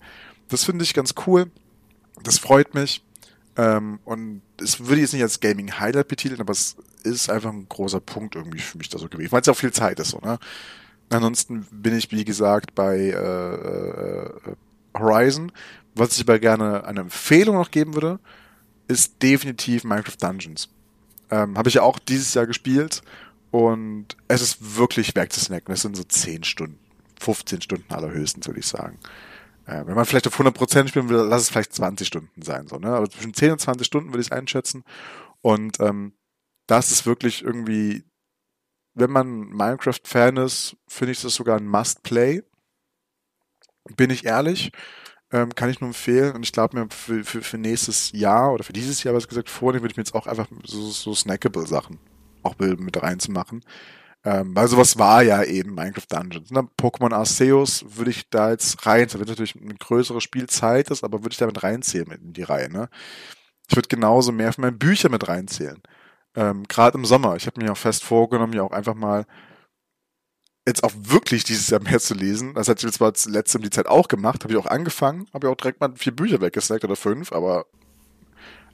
das finde ich ganz cool. Das freut mich. Ähm, und es würde jetzt nicht als Gaming Highlight betiteln, aber es ist einfach ein großer Punkt irgendwie für mich da so gewesen. Weil es ja auch viel Zeit ist, so, ne? Ansonsten bin ich, wie gesagt, bei äh, äh, Horizon. Was ich aber gerne eine Empfehlung noch geben würde, ist definitiv Minecraft Dungeons. Ähm, Habe ich ja auch dieses Jahr gespielt und es ist wirklich wegzusnacken. Es sind so 10 Stunden, 15 Stunden allerhöchstens, würde ich sagen. Äh, wenn man vielleicht auf 100% spielen will, lass es vielleicht 20 Stunden sein. So, ne? Aber zwischen 10 und 20 Stunden würde ich einschätzen. Und ähm, das ist wirklich irgendwie wenn man Minecraft-Fan ist, finde ich das sogar ein Must-Play. Bin ich ehrlich. Ähm, kann ich nur empfehlen. Und ich glaube mir für, für, für nächstes Jahr oder für dieses Jahr, was gesagt, vornehmen, würde ich mir jetzt auch einfach so, so snackable Sachen auch mit reinzumachen. Ähm, weil sowas war ja eben Minecraft Dungeons. Ne? Pokémon Arceus würde ich da jetzt rein, wenn natürlich eine größere Spielzeit ist, aber würde ich damit reinzählen in die Reihe. Ne? Ich würde genauso mehr von meinen Büchern mit reinzählen. Ähm, Gerade im Sommer. Ich habe mir auch fest vorgenommen, ja auch einfach mal jetzt auch wirklich dieses Jahr mehr zu lesen. Das hat ich zwar zuletzt um die Zeit auch gemacht, habe ich auch angefangen, habe ich auch direkt mal vier Bücher weggesnackt oder fünf, aber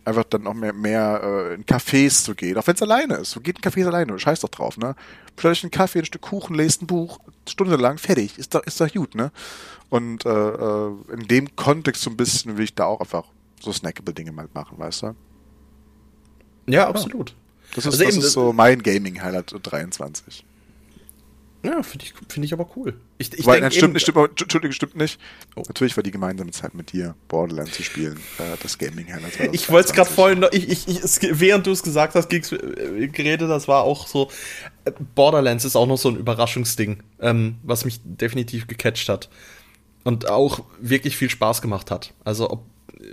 einfach dann auch mehr, mehr äh, in Cafés zu gehen, auch wenn es alleine ist. Du geht in Cafés alleine, scheiß doch drauf, ne? Stell euch einen Kaffee, ein Stück Kuchen, lest ein Buch, stundenlang, fertig, ist doch, ist doch gut, ne? Und äh, äh, in dem Kontext so ein bisschen will ich da auch einfach so snackable Dinge mal machen, weißt du?
Ja, absolut.
Das ist, also das ist so mein Gaming-Highlight 23.
Ja, finde ich, find ich aber cool. Ich,
ich Weil, nein, stimmt, nicht, stimmt, Entschuldigung, stimmt nicht. Oh. Natürlich war die gemeinsame Zeit mit dir, Borderlands zu spielen, äh, das gaming highlight
Ich wollte es gerade vorhin, noch, ich, ich, ich, während du es gesagt hast, ging's, äh, geredet, das war auch so, äh, Borderlands ist auch noch so ein Überraschungsding, ähm, was mich definitiv gecatcht hat. Und auch wirklich viel Spaß gemacht hat. Also, ob, äh,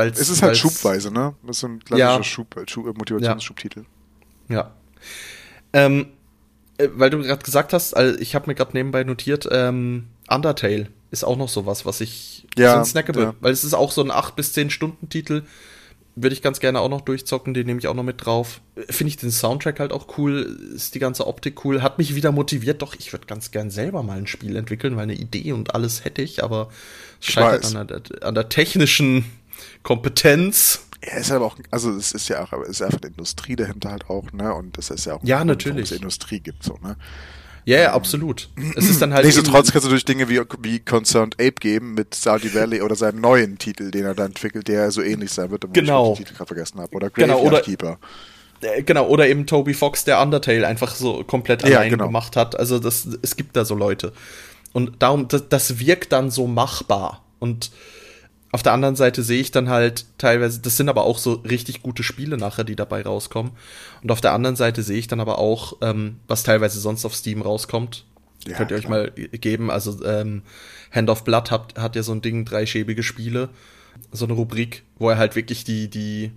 weil Es ist halt schubweise, ne? Das ist ein klassischer ja. Schub, Schub, Motivationsschubtitel.
Ja. ja. Ähm, äh, weil du gerade gesagt hast, also ich habe mir gerade nebenbei notiert, ähm, Undertale ist auch noch sowas, was ich
ja,
so ein Snackable, ja. weil es ist auch so ein 8 bis 10 Stunden Titel. Würde ich ganz gerne auch noch durchzocken, den nehme ich auch noch mit drauf. Finde ich den Soundtrack halt auch cool, ist die ganze Optik cool, hat mich wieder motiviert, doch ich würde ganz gern selber mal ein Spiel entwickeln, weil eine Idee und alles hätte ich, aber es scheitert an der, an der technischen Kompetenz.
Ja, ist aber auch, also es ist ja auch, aber es ist einfach eine Industrie dahinter halt auch, ne? Und das ist ja auch,
ja, natürlich.
es Industrie gibt, so, ne?
Ja, ja, absolut. Es ist dann halt.
Nichtsdestotrotz kannst du durch Dinge wie, wie Concerned Ape geben mit Saudi Valley oder seinem neuen Titel, den er da entwickelt, der so ähnlich sein wird,
genau.
ich den Titel gerade vergessen habe. Oder
Graveyard genau, oder, Keeper. Äh, genau, oder eben Toby Fox, der Undertale einfach so komplett ja, allein genau. gemacht hat. Also das, es gibt da so Leute. Und darum, das, das wirkt dann so machbar. Und auf der anderen Seite sehe ich dann halt teilweise, das sind aber auch so richtig gute Spiele nachher, die dabei rauskommen. Und auf der anderen Seite sehe ich dann aber auch, ähm, was teilweise sonst auf Steam rauskommt. Ja, Könnt ihr euch mal geben. Also ähm, Hand of Blood hat, hat ja so ein Ding, drei schäbige Spiele. So eine Rubrik, wo er halt wirklich die, die,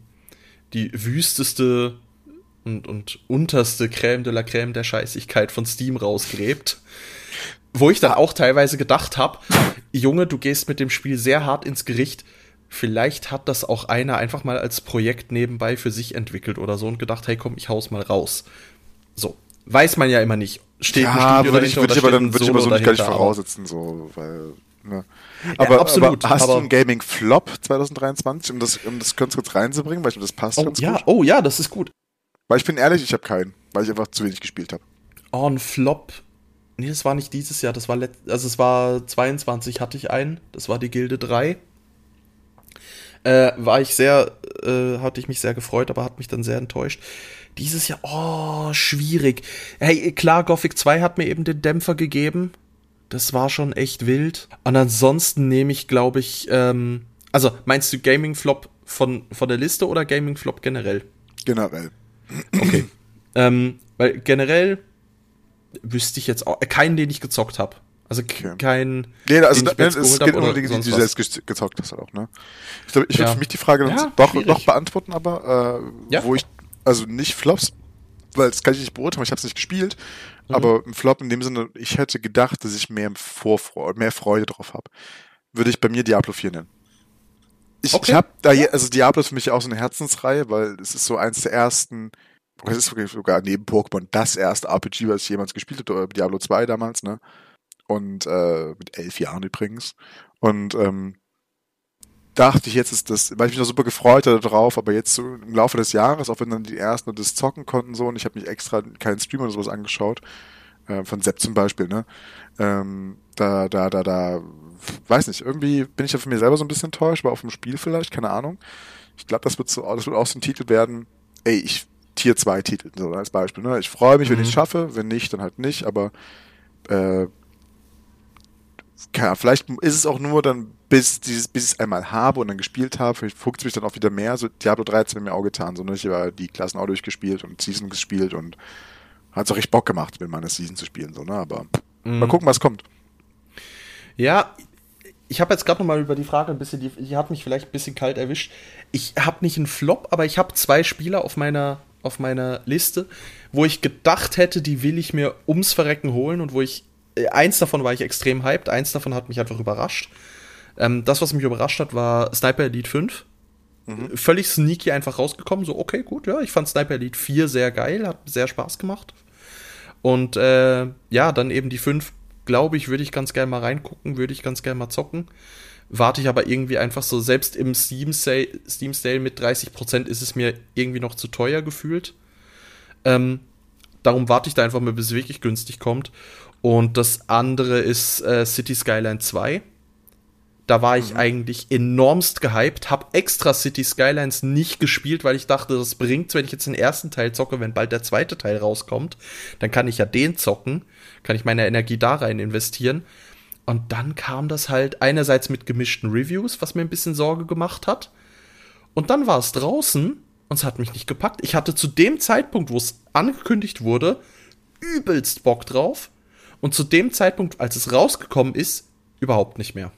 die wüsteste und, und unterste Crème de la Crème der Scheißigkeit von Steam rausgräbt. Wo ich dann auch teilweise gedacht habe, Junge, du gehst mit dem Spiel sehr hart ins Gericht. Vielleicht hat das auch einer einfach mal als Projekt nebenbei für sich entwickelt oder so und gedacht, hey komm, ich hau's mal raus. So. Weiß man ja immer nicht.
Steht ja, ein Studio würde ich, würde ich aber dann würde ich aber so nicht gar nicht voraussetzen, so, weil, ne. Aber, ja, absolut, aber hast aber, du einen Gaming-Flop 2023, um das, um das ganz kurz reinzubringen, weil ich mir das passt
oh,
ganz
ja,
gut?
Oh ja, das ist gut.
Weil ich bin ehrlich, ich habe keinen, weil ich einfach zu wenig gespielt habe.
Oh, ein Flop Nee, das war nicht dieses Jahr, das war let also es war 22 hatte ich einen, das war die Gilde 3. Äh, war ich sehr, äh, hatte ich mich sehr gefreut, aber hat mich dann sehr enttäuscht. Dieses Jahr, oh, schwierig. Hey, klar, Gothic 2 hat mir eben den Dämpfer gegeben. Das war schon echt wild. Und ansonsten nehme ich, glaube ich, ähm, also meinst du Gaming Flop von, von der Liste oder Gaming Flop generell?
Generell.
Okay. ähm, weil generell wüsste ich jetzt auch, äh, keinen, den ich gezockt habe. Also okay. kein.
Nee, also den ich es geht nur die, die, die du selbst gezockt hast halt auch, ne? Ich glaube, ich ja. würde für mich die Frage ja, doch, doch beantworten, aber äh, ja. wo ich, also nicht Flops, weil das kann ich nicht beurteilen, ich habe es nicht gespielt, mhm. aber ein Flop in dem Sinne, ich hätte gedacht, dass ich mehr Vorfreude, mehr Freude drauf habe, würde ich bei mir Diablo 4 nennen. Ich, okay. ich habe da, also Diablo ist für mich auch so eine Herzensreihe, weil es ist so eins der ersten es ist sogar neben Pokémon das erste RPG, was ich jemals gespielt habe, Diablo 2 damals, ne? Und äh, mit elf Jahren übrigens. Und ähm, dachte ich, jetzt ist das, weil ich mich noch super gefreut hatte drauf, aber jetzt so im Laufe des Jahres, auch wenn dann die ersten das zocken konnten so, und ich habe mich extra keinen Stream oder sowas angeschaut, äh, von Sepp zum Beispiel, ne? Ähm, da, da, da, da, weiß nicht, irgendwie bin ich ja von mir selber so ein bisschen enttäuscht, aber auf dem Spiel vielleicht, keine Ahnung. Ich glaube, das wird so, das wird auch so ein Titel werden, ey, ich Tier 2 Titel, so als Beispiel. Ne? Ich freue mich, wenn mhm. ich es schaffe, wenn nicht, dann halt nicht, aber äh, ja, vielleicht ist es auch nur dann, bis, dieses, bis ich es einmal habe und dann gespielt habe, vielleicht fuckt es mich dann auch wieder mehr. So Diablo 3 hat es mir auch getan, so ne? ich habe die Klassen auch durchgespielt und Season gespielt und hat es auch richtig Bock gemacht, mit meiner Season zu spielen, so, ne? Aber mhm. mal gucken, was kommt.
Ja, ich habe jetzt gerade noch mal über die Frage ein bisschen, die, die hat mich vielleicht ein bisschen kalt erwischt. Ich habe nicht einen Flop, aber ich habe zwei Spieler auf meiner auf meiner Liste, wo ich gedacht hätte, die will ich mir ums Verrecken holen und wo ich, äh, eins davon war ich extrem hyped, eins davon hat mich einfach überrascht. Ähm, das, was mich überrascht hat, war Sniper Elite 5. Mhm. Völlig sneaky einfach rausgekommen. So, okay, gut, ja, ich fand Sniper Elite 4 sehr geil, hat sehr Spaß gemacht. Und äh, ja, dann eben die 5, glaube ich, würde ich ganz gerne mal reingucken, würde ich ganz gerne mal zocken. Warte ich aber irgendwie einfach so, selbst im Steam Sale, Steam Sale mit 30% ist es mir irgendwie noch zu teuer gefühlt. Ähm, darum warte ich da einfach mal, bis es wirklich günstig kommt. Und das andere ist äh, City Skyline 2 da war ich mhm. eigentlich enormst gehypt, hab extra City Skylines nicht gespielt, weil ich dachte, das bringt's, wenn ich jetzt den ersten Teil zocke, wenn bald der zweite Teil rauskommt, dann kann ich ja den zocken, kann ich meine Energie da rein investieren. Und dann kam das halt einerseits mit gemischten Reviews, was mir ein bisschen Sorge gemacht hat. Und dann war es draußen und es hat mich nicht gepackt. Ich hatte zu dem Zeitpunkt, wo es angekündigt wurde, übelst Bock drauf. Und zu dem Zeitpunkt, als es rausgekommen ist, überhaupt nicht mehr.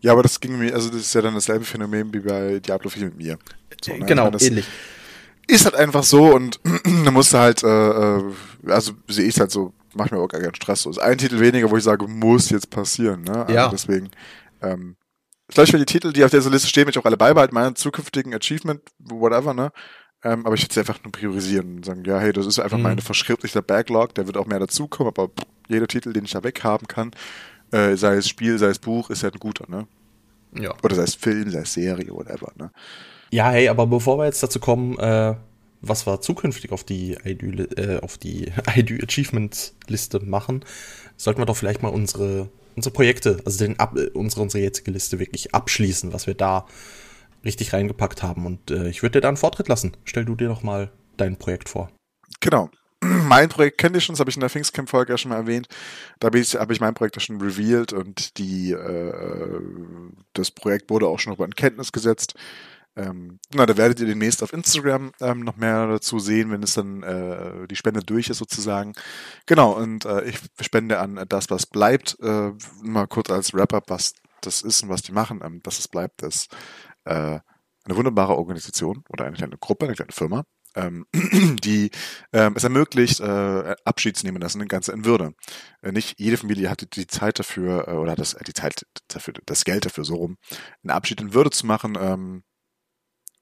Ja, aber das ging mir, also das ist ja dann dasselbe Phänomen wie bei Diablo 4 mit mir.
So, ne? Genau, meine, ähnlich.
Ist halt einfach so und da musst du halt, äh, äh, also sehe ich halt so, mach mir auch gar keinen Stress. So ist ein Titel weniger, wo ich sage, muss jetzt passieren. Ne? Also
ja.
Deswegen, ähm, vielleicht für die Titel, die auf dieser Liste stehen, möchte ich auch alle beibehalten, meinen zukünftigen Achievement, whatever, ne? Ähm, aber ich würde sie einfach nur priorisieren und sagen, ja, hey, das ist einfach mhm. meine verschriftlichte Backlog, der wird auch mehr dazukommen, aber pff, jeder Titel, den ich da weghaben kann, äh, sei es Spiel, sei es Buch, ist ja ein guter, ne?
Ja.
Oder sei es Film, sei es Serie, whatever, ne?
Ja, hey, aber bevor wir jetzt dazu kommen, äh, was wir zukünftig auf die IDU, äh, auf die IDU Achievements Liste machen, sollten wir doch vielleicht mal unsere, unsere Projekte, also den, ab, unsere, unsere jetzige Liste wirklich abschließen, was wir da richtig reingepackt haben. Und äh, ich würde dir da einen Vortritt lassen. Stell du dir doch mal dein Projekt vor.
Genau mein Projekt kennt ihr schon, das habe ich in der Pfingstcamp-Folge ja schon mal erwähnt. Da habe ich, hab ich mein Projekt ja schon revealed und die, äh, das Projekt wurde auch schon über in Kenntnis gesetzt. Ähm, na, da werdet ihr demnächst auf Instagram ähm, noch mehr dazu sehen, wenn es dann äh, die Spende durch ist sozusagen. Genau, und äh, ich spende an das, was bleibt. Äh, mal kurz als Wrap-up, was das ist und was die machen. Ähm, das, was bleibt, ist äh, eine wunderbare Organisation oder eine kleine Gruppe, eine kleine Firma, ähm, die ähm, es ermöglicht, äh, Abschied zu nehmen lassen, das Ganze in Würde. Äh, nicht jede Familie hatte die Zeit dafür, äh, oder das, die Zeit dafür, das Geld dafür so rum, einen Abschied in Würde zu machen. Ähm,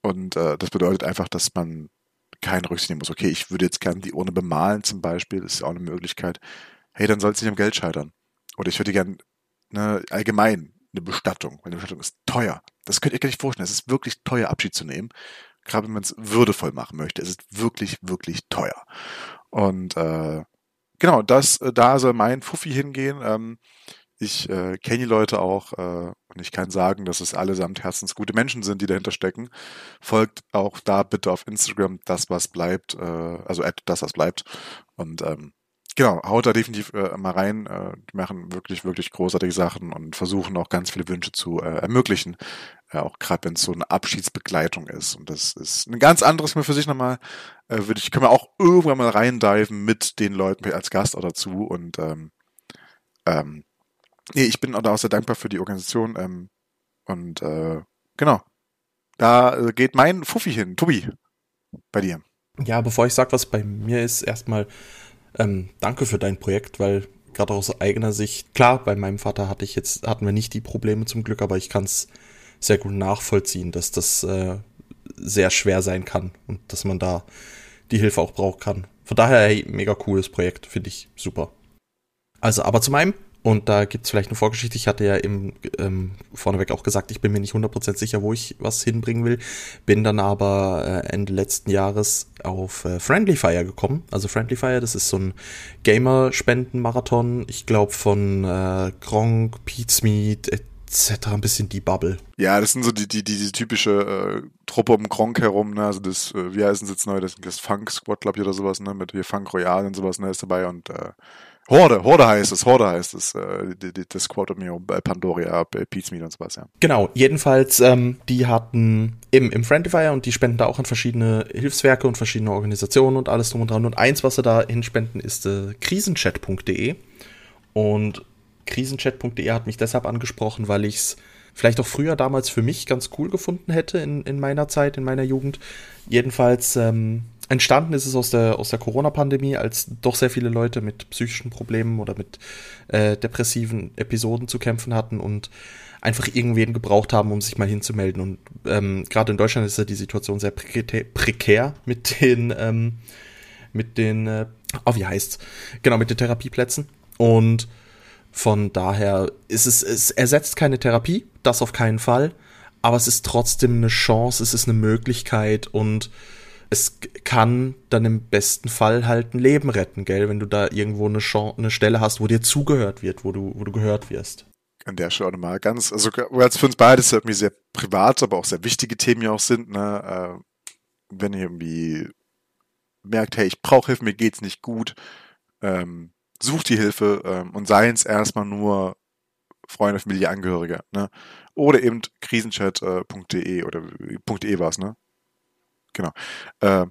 und äh, das bedeutet einfach, dass man keinen Rücksicht nehmen muss. Okay, ich würde jetzt gerne die Urne bemalen zum Beispiel, ist ja auch eine Möglichkeit. Hey, dann soll es nicht am Geld scheitern. Oder ich würde gerne ne, allgemein eine Bestattung, weil eine Bestattung ist teuer. Das könnt ihr gar nicht vorstellen. Es ist wirklich teuer, Abschied zu nehmen gerade wenn man es würdevoll machen möchte, ist es wirklich, wirklich teuer. Und äh, genau, das, äh, da soll mein Fuffi hingehen. Ähm, ich äh, kenne die Leute auch äh, und ich kann sagen, dass es allesamt herzensgute Menschen sind, die dahinter stecken. Folgt auch da bitte auf Instagram das, was bleibt, äh, also das, was bleibt. Und ähm, genau, haut da definitiv äh, mal rein. Äh, die machen wirklich, wirklich großartige Sachen und versuchen auch ganz viele Wünsche zu äh, ermöglichen. Ja, auch gerade wenn es so eine Abschiedsbegleitung ist. Und das ist ein ganz anderes mir für sich nochmal. Äh, würde ich, können wir auch irgendwann mal reindiven mit den Leuten als Gast auch dazu. Und ähm, ähm, nee, ich bin auch sehr dankbar für die Organisation. Ähm, und äh, genau. Da äh, geht mein Fuffi hin. Tobi, bei dir.
Ja, bevor ich sage, was bei mir ist, erstmal ähm, danke für dein Projekt, weil gerade aus eigener Sicht, klar, bei meinem Vater hatte ich jetzt, hatten wir nicht die Probleme zum Glück, aber ich kann es sehr gut nachvollziehen, dass das äh, sehr schwer sein kann und dass man da die Hilfe auch brauchen kann. Von daher, hey, mega cooles Projekt, finde ich super. Also, aber zu meinem und da gibt's vielleicht eine Vorgeschichte. Ich hatte ja im, ähm, vorneweg auch gesagt, ich bin mir nicht 100% sicher, wo ich was hinbringen will. Bin dann aber äh, Ende letzten Jahres auf äh, Friendly Fire gekommen. Also Friendly Fire, das ist so ein Gamer-Spenden-Marathon. Ich glaube von äh, Gronk, Pete etc. Ein bisschen die Bubble.
Ja, das sind so die, die, die, die typische äh, Truppe um Gronk herum, ne? Also das, äh, wie heißen sie jetzt neu? Das, das Funk Squad, glaube ich, oder sowas, ne? Mit hier Funk Royal und sowas, ne? Ist dabei und äh, Horde, Horde heißt es, Horde heißt es, äh, das Quad Mio bei Pandoria, Pete's Meat und sowas, ja.
Genau, jedenfalls, ähm, die hatten im, im Friendifier und die spenden da auch an verschiedene Hilfswerke und verschiedene Organisationen und alles drum und dran. Und eins, was sie da hinspenden, ist äh, krisenchat.de. Und krisenchat.de hat mich deshalb angesprochen, weil ich es vielleicht auch früher damals für mich ganz cool gefunden hätte in, in meiner Zeit, in meiner Jugend. Jedenfalls ähm, entstanden ist es aus der, aus der Corona-Pandemie, als doch sehr viele Leute mit psychischen Problemen oder mit äh, depressiven Episoden zu kämpfen hatten und einfach irgendwen gebraucht haben, um sich mal hinzumelden. Und ähm, gerade in Deutschland ist ja die Situation sehr prekär mit den, ähm, mit den, äh, oh, wie heißt's? Genau, mit den Therapieplätzen. Und von daher ist es, es ersetzt keine Therapie, das auf keinen Fall, aber es ist trotzdem eine Chance, es ist eine Möglichkeit und es kann dann im besten Fall halt ein Leben retten, gell, wenn du da irgendwo eine, Chance, eine Stelle hast, wo dir zugehört wird, wo du, wo du gehört wirst
an der Stelle mal ganz, also es für uns beide irgendwie sehr privat, aber auch sehr wichtige Themen ja auch sind, ne, äh, wenn ihr irgendwie merkt, hey, ich brauche Hilfe, mir geht's nicht gut, ähm, sucht die Hilfe ähm, und seien es erstmal nur Freunde, Familie, Angehörige, ne? Oder eben krisenchat.de äh, oder .de war's, ne? Genau. Äh,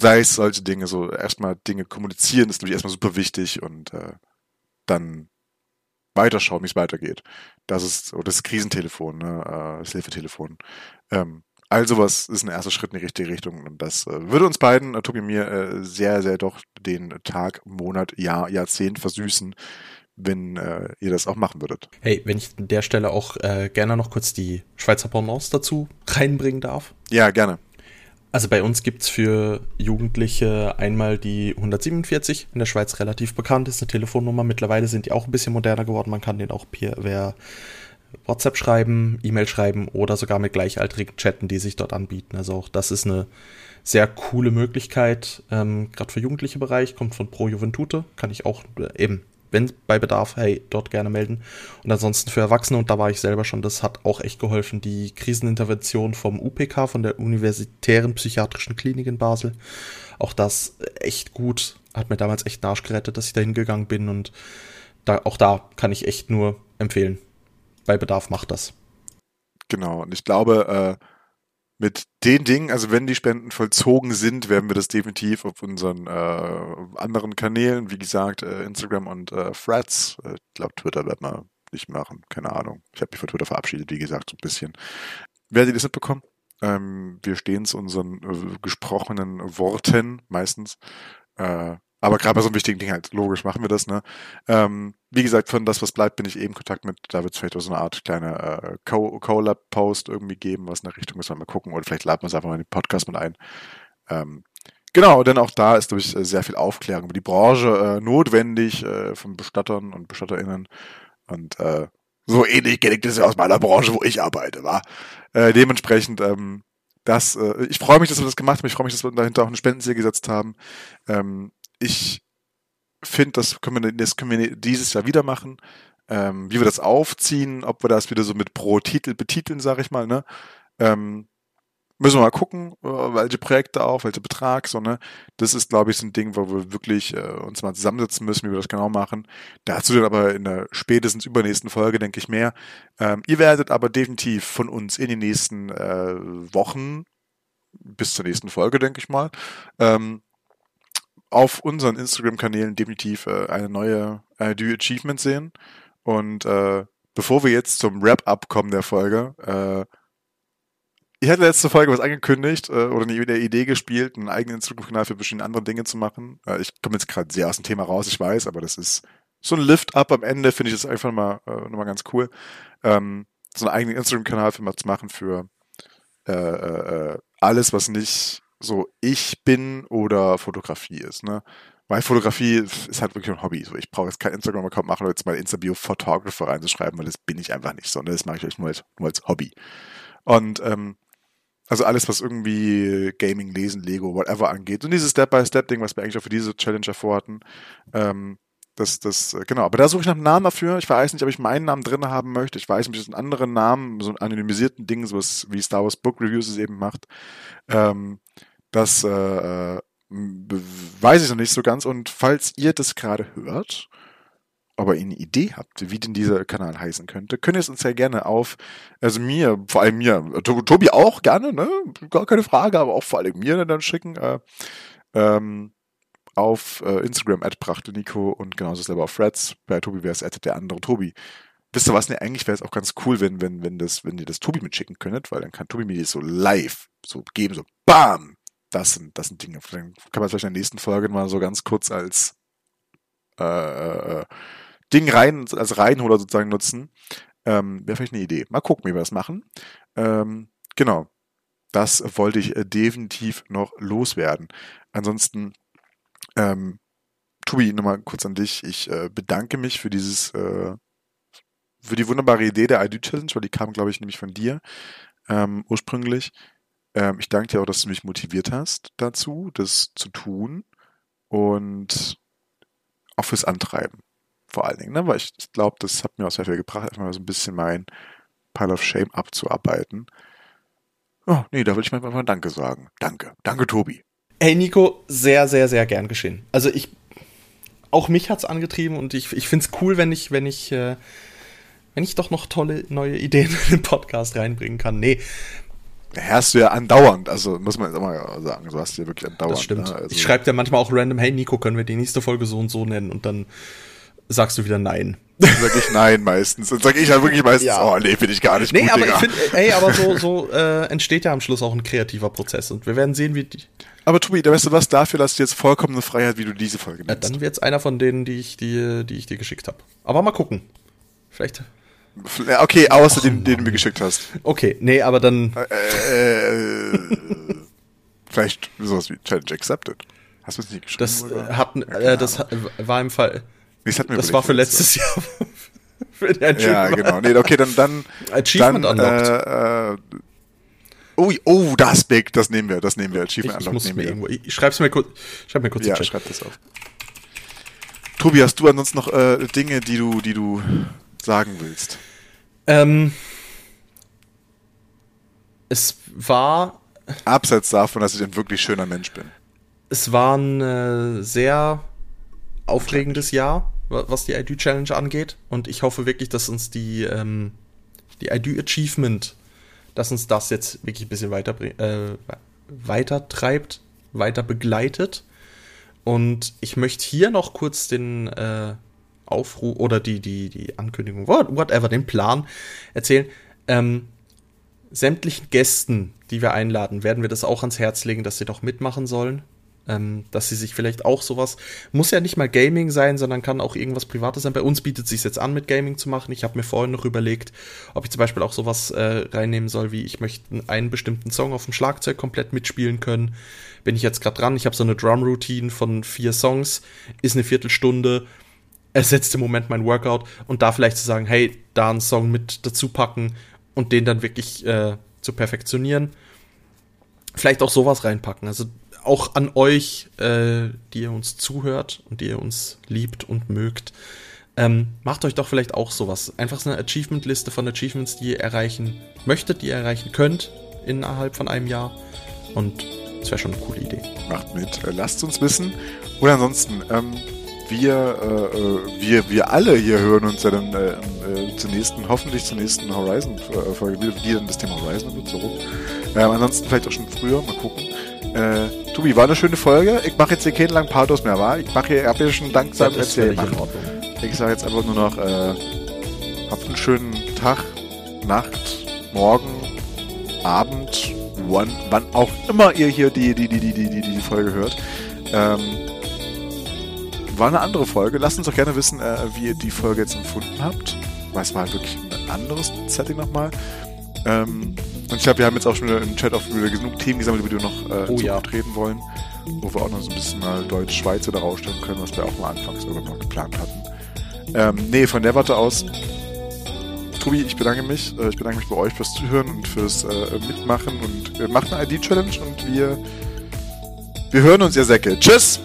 sei es solche Dinge, so erstmal Dinge kommunizieren, ist natürlich erstmal super wichtig und äh, dann weiterschauen, wie es weitergeht. Das ist oder das Krisentelefon, ne, äh, das Hilfetelefon. Ähm, all sowas ist ein erster Schritt in die richtige Richtung und das äh, würde uns beiden, äh, Tobi und mir, äh, sehr, sehr doch den Tag, Monat, Jahr, Jahrzehnt versüßen, wenn äh, ihr das auch machen würdet.
Hey, wenn ich an der Stelle auch äh, gerne noch kurz die Schweizer Pendants dazu reinbringen darf.
Ja, gerne.
Also bei uns gibt's für Jugendliche einmal die 147, in der Schweiz relativ bekannt, ist eine Telefonnummer. Mittlerweile sind die auch ein bisschen moderner geworden. Man kann den auch per WhatsApp schreiben, E-Mail schreiben oder sogar mit Gleichaltrigen chatten, die sich dort anbieten. Also auch das ist eine sehr coole Möglichkeit, ähm, gerade für jugendliche Bereich, kommt von Pro Juventute, kann ich auch äh, eben wenn bei Bedarf, hey, dort gerne melden. Und ansonsten für Erwachsene, und da war ich selber schon, das hat auch echt geholfen, die Krisenintervention vom UPK, von der Universitären Psychiatrischen Klinik in Basel. Auch das echt gut, hat mir damals echt Arsch gerettet, dass ich da hingegangen bin und da, auch da kann ich echt nur empfehlen. Bei Bedarf macht das.
Genau, und ich glaube, äh, mit den Dingen, also wenn die Spenden vollzogen sind, werden wir das definitiv auf unseren äh, anderen Kanälen, wie gesagt, äh, Instagram und äh, Threads, äh, ich glaube Twitter wird man nicht machen, keine Ahnung. Ich habe mich von Twitter verabschiedet, wie gesagt, so ein bisschen. Werdet ihr das mitbekommen? Ähm, wir stehen zu unseren äh, gesprochenen Worten meistens. Äh, aber gerade bei so einem wichtigen Ding halt, logisch machen wir das, ne? Ähm, wie gesagt, von das, was bleibt, bin ich eben in Kontakt mit, da wird es vielleicht so eine Art kleine äh, Co-Lab-Post irgendwie geben, was in der Richtung wir mal gucken, oder vielleicht laden wir es einfach mal in den Podcast mit ein. Ähm, genau, denn auch da ist durch äh, sehr viel Aufklärung über die Branche äh, notwendig äh, von Bestattern und BestatterInnen und äh, so ähnlich ich das ja aus meiner Branche, wo ich arbeite, war. Äh, dementsprechend, ähm, das, äh, ich freue mich, dass wir das gemacht haben. Ich freue mich, dass wir dahinter auch eine Spendenziel gesetzt haben. Ähm, ich finde, das können wir, das können wir dieses Jahr wieder machen. Ähm, wie wir das aufziehen, ob wir das wieder so mit pro Titel betiteln, sag ich mal, ne? Ähm, müssen wir mal gucken, äh, welche Projekte auch, welcher Betrag, so, ne? Das ist, glaube ich, so ein Ding, wo wir wirklich äh, uns mal zusammensetzen müssen, wie wir das genau machen. Dazu dann aber in der spätestens übernächsten Folge, denke ich, mehr. Ähm, ihr werdet aber definitiv von uns in den nächsten äh, Wochen bis zur nächsten Folge, denke ich mal, ähm, auf unseren Instagram-Kanälen definitiv äh, eine neue äh, Do Achievement sehen. Und äh, bevor wir jetzt zum Wrap-up kommen der Folge, äh, ich hatte letzte Folge was angekündigt äh, oder eine Idee gespielt, einen eigenen Instagram-Kanal für verschiedene andere Dinge zu machen. Äh, ich komme jetzt gerade sehr aus dem Thema raus, ich weiß, aber das ist so ein Lift-up am Ende, finde ich das einfach mal, äh, nochmal ganz cool. Ähm, so einen eigenen Instagram-Kanal für mal zu machen für äh, äh, äh alles, was nicht so ich bin oder Fotografie ist, ne? Weil Fotografie ist halt wirklich ein Hobby. So, ich brauche jetzt kein Instagram-Account machen, um jetzt mal Insta-Bio Photographer reinzuschreiben, weil das bin ich einfach nicht so. Ne? Das mache ich euch nur als, nur als Hobby. Und ähm, also alles, was irgendwie Gaming, Lesen, Lego, whatever angeht. Und dieses Step-by-Step-Ding, was wir eigentlich auch für diese Challenge vorhatten, ähm, das, das, äh, genau. Aber da suche ich nach einem Namen dafür. Ich weiß nicht, ob ich meinen Namen drin haben möchte. Ich weiß nicht, ob ich einen anderen Namen, so einen anonymisierten Ding, so wie Star Wars Book Reviews es eben macht. Ähm, das äh, äh weiß ich noch nicht so ganz. Und falls ihr das gerade hört, aber ihr eine Idee habt, wie denn dieser Kanal heißen könnte, könnt ihr es uns ja gerne auf, also mir, vor allem mir, Tobi auch gerne, ne? Gar keine Frage, aber auch vor allem mir dann schicken. Äh, ähm, auf äh, Instagram at Nico und genauso selber auf Threads. Bei Tobi wäre es at der andere Tobi. Wisst ihr was? Ne, eigentlich wäre es auch ganz cool, wenn, wenn, wenn das, wenn ihr das Tobi mitschicken könntet, weil dann kann Tobi mir das so live so geben, so BAM! Das sind, das sind Dinge. Dann kann man vielleicht in der nächsten Folge mal so ganz kurz als äh, äh, Ding rein, als Reinholer sozusagen nutzen. Ähm, Wäre vielleicht eine Idee. Mal gucken, wie wir das machen. Ähm, genau. Das wollte ich äh, definitiv noch loswerden. Ansonsten, ähm, Tobi, nochmal kurz an dich. Ich äh, bedanke mich für dieses, äh, für die wunderbare Idee der ID-Challenge, weil die kam, glaube ich, nämlich von dir ähm, ursprünglich. Ähm, ich danke dir auch, dass du mich motiviert hast dazu, das zu tun und auch fürs Antreiben vor allen Dingen, ne? weil ich glaube, das hat mir auch sehr viel gebracht, erstmal so ein bisschen mein Pile of Shame abzuarbeiten. Oh, nee, da will ich mal, mal Danke sagen. Danke. Danke, Tobi.
Hey, Nico, sehr, sehr, sehr gern geschehen. Also ich, auch mich hat's angetrieben und ich, ich find's cool, wenn ich, wenn ich, äh, wenn ich doch noch tolle neue Ideen in den Podcast reinbringen kann. Nee.
Hast du ja andauernd, also muss man jetzt auch mal sagen, so hast du ja wirklich andauernd.
Das stimmt.
Ne? Also,
ich schreibe dir manchmal auch random, hey Nico, können wir die nächste Folge so und so nennen und dann sagst du wieder nein.
Dann sag ich nein meistens. Dann sag ich halt wirklich meistens, ja. oh nee, finde ich gar nicht
nee,
gut,
aber
Digga.
ich finde, ey, aber so, so äh, entsteht ja am Schluss auch ein kreativer Prozess und wir werden sehen, wie die.
Aber Tobi, da weißt du was, dafür hast du jetzt vollkommene Freiheit, wie du diese Folge
Ja,
nennst.
dann wird's einer von denen, die ich, die, die ich dir geschickt habe. Aber mal gucken. Vielleicht.
Okay, außer den, den du mir geschickt hast.
Okay, nee, aber dann.
Äh, vielleicht sowas wie Challenge Accepted. Hast du es nicht geschrieben?
Das
oder?
äh, hat,
Ja,
äh, das war im Fall.
Das,
Das
überlegt,
war für letztes Jahr. für den
Ja, genau. Nee, okay, dann, dann,
Achievement
dann,
unlocked.
äh, äh, oh, oh, das Big, das nehmen wir, das nehmen wir.
Ich,
Achievement
ich
Unlocked
muss
nehmen
mir
wir.
irgendwo. Ich, ich schreib's mir kurz. Schreib mir kurz
Ja, schreib das auf. Tobi, hast du ansonsten noch äh, Dinge, die du, die du sagen willst?
Ähm, es war
Abseits davon, dass ich ein wirklich schöner Mensch bin.
es war ein äh, sehr aufregendes Jahr, wa- was die ID Challenge angeht. Und ich hoffe wirklich, dass uns die, ähm, die ID Achievement, dass uns das jetzt wirklich ein bisschen weiter, äh, weiter treibt, weiter begleitet. Und ich möchte hier noch kurz den äh, Aufruf oder die, die, die Ankündigung, what- whatever, den Plan erzählen. Ähm, sämtlichen Gästen, die wir einladen, werden wir das auch ans Herz legen, dass sie doch mitmachen sollen. Ähm, dass sie sich vielleicht auch sowas, muss ja nicht mal Gaming sein, sondern kann auch irgendwas Privates sein. Bei uns bietet sich jetzt an, mit Gaming zu machen. Ich habe mir vorhin noch überlegt, ob ich zum Beispiel auch sowas äh, reinnehmen soll, wie ich möchte einen bestimmten Song auf dem Schlagzeug komplett mitspielen können. Bin ich jetzt gerade dran. Ich habe so eine Drum-Routine von vier Songs, ist eine Viertelstunde, ersetzt im Moment mein Workout und da vielleicht zu sagen, hey, da einen Song mit dazu packen und den dann wirklich äh, zu perfektionieren. Vielleicht auch sowas reinpacken. Also auch an euch, äh, die ihr uns zuhört und die ihr uns liebt und mögt. Ähm, macht euch doch vielleicht auch sowas. Einfach so eine Achievement-Liste von Achievements, die ihr erreichen möchtet, die ihr erreichen könnt innerhalb von einem Jahr. Und das wäre schon eine coole Idee.
Macht mit, äh, lasst uns wissen. Und ansonsten, ähm, wir, äh, äh, wir, wir alle hier hören uns ja dann äh, äh, zur nächsten, hoffentlich zur nächsten Horizon-Folge, wie, wie dann das Thema Horizon wird, so rum. Ähm, ansonsten vielleicht auch schon früher, mal gucken. Äh, Tobi, war eine schöne Folge. Ich mache jetzt hier keinen langen Pathos mehr, war? Ich mache hier, hab hier schon langsam
Das ist
erzählt.
völlig in Ordnung.
Ich sage jetzt einfach nur noch, äh, habt einen schönen Tag, Nacht, Morgen, Abend, wann, wann auch immer ihr hier die, die, die, die, die, die, die Folge hört. Ähm, war eine andere Folge. Lasst uns doch gerne wissen, äh, wie ihr die Folge jetzt empfunden habt. Weil es war halt wirklich ein anderes Setting nochmal. Ähm, und ich glaube, wir haben jetzt auch schon wieder im Chat auch wieder genug Themen gesammelt, über die wir noch äh,
Oh ja.
Reden wollen. Wo wir auch noch so ein bisschen mal Deutsch-Schweiz oder rausstellen können, was wir auch mal anfangs irgendwann mal geplant hatten. Ähm, nee, von der Warte aus. Tobi, ich bedanke mich. Äh, ich bedanke mich bei euch fürs Zuhören und fürs äh, Mitmachen und äh, macht eine ID-Challenge und wir, wir hören uns, ihr Säcke. Tschüss!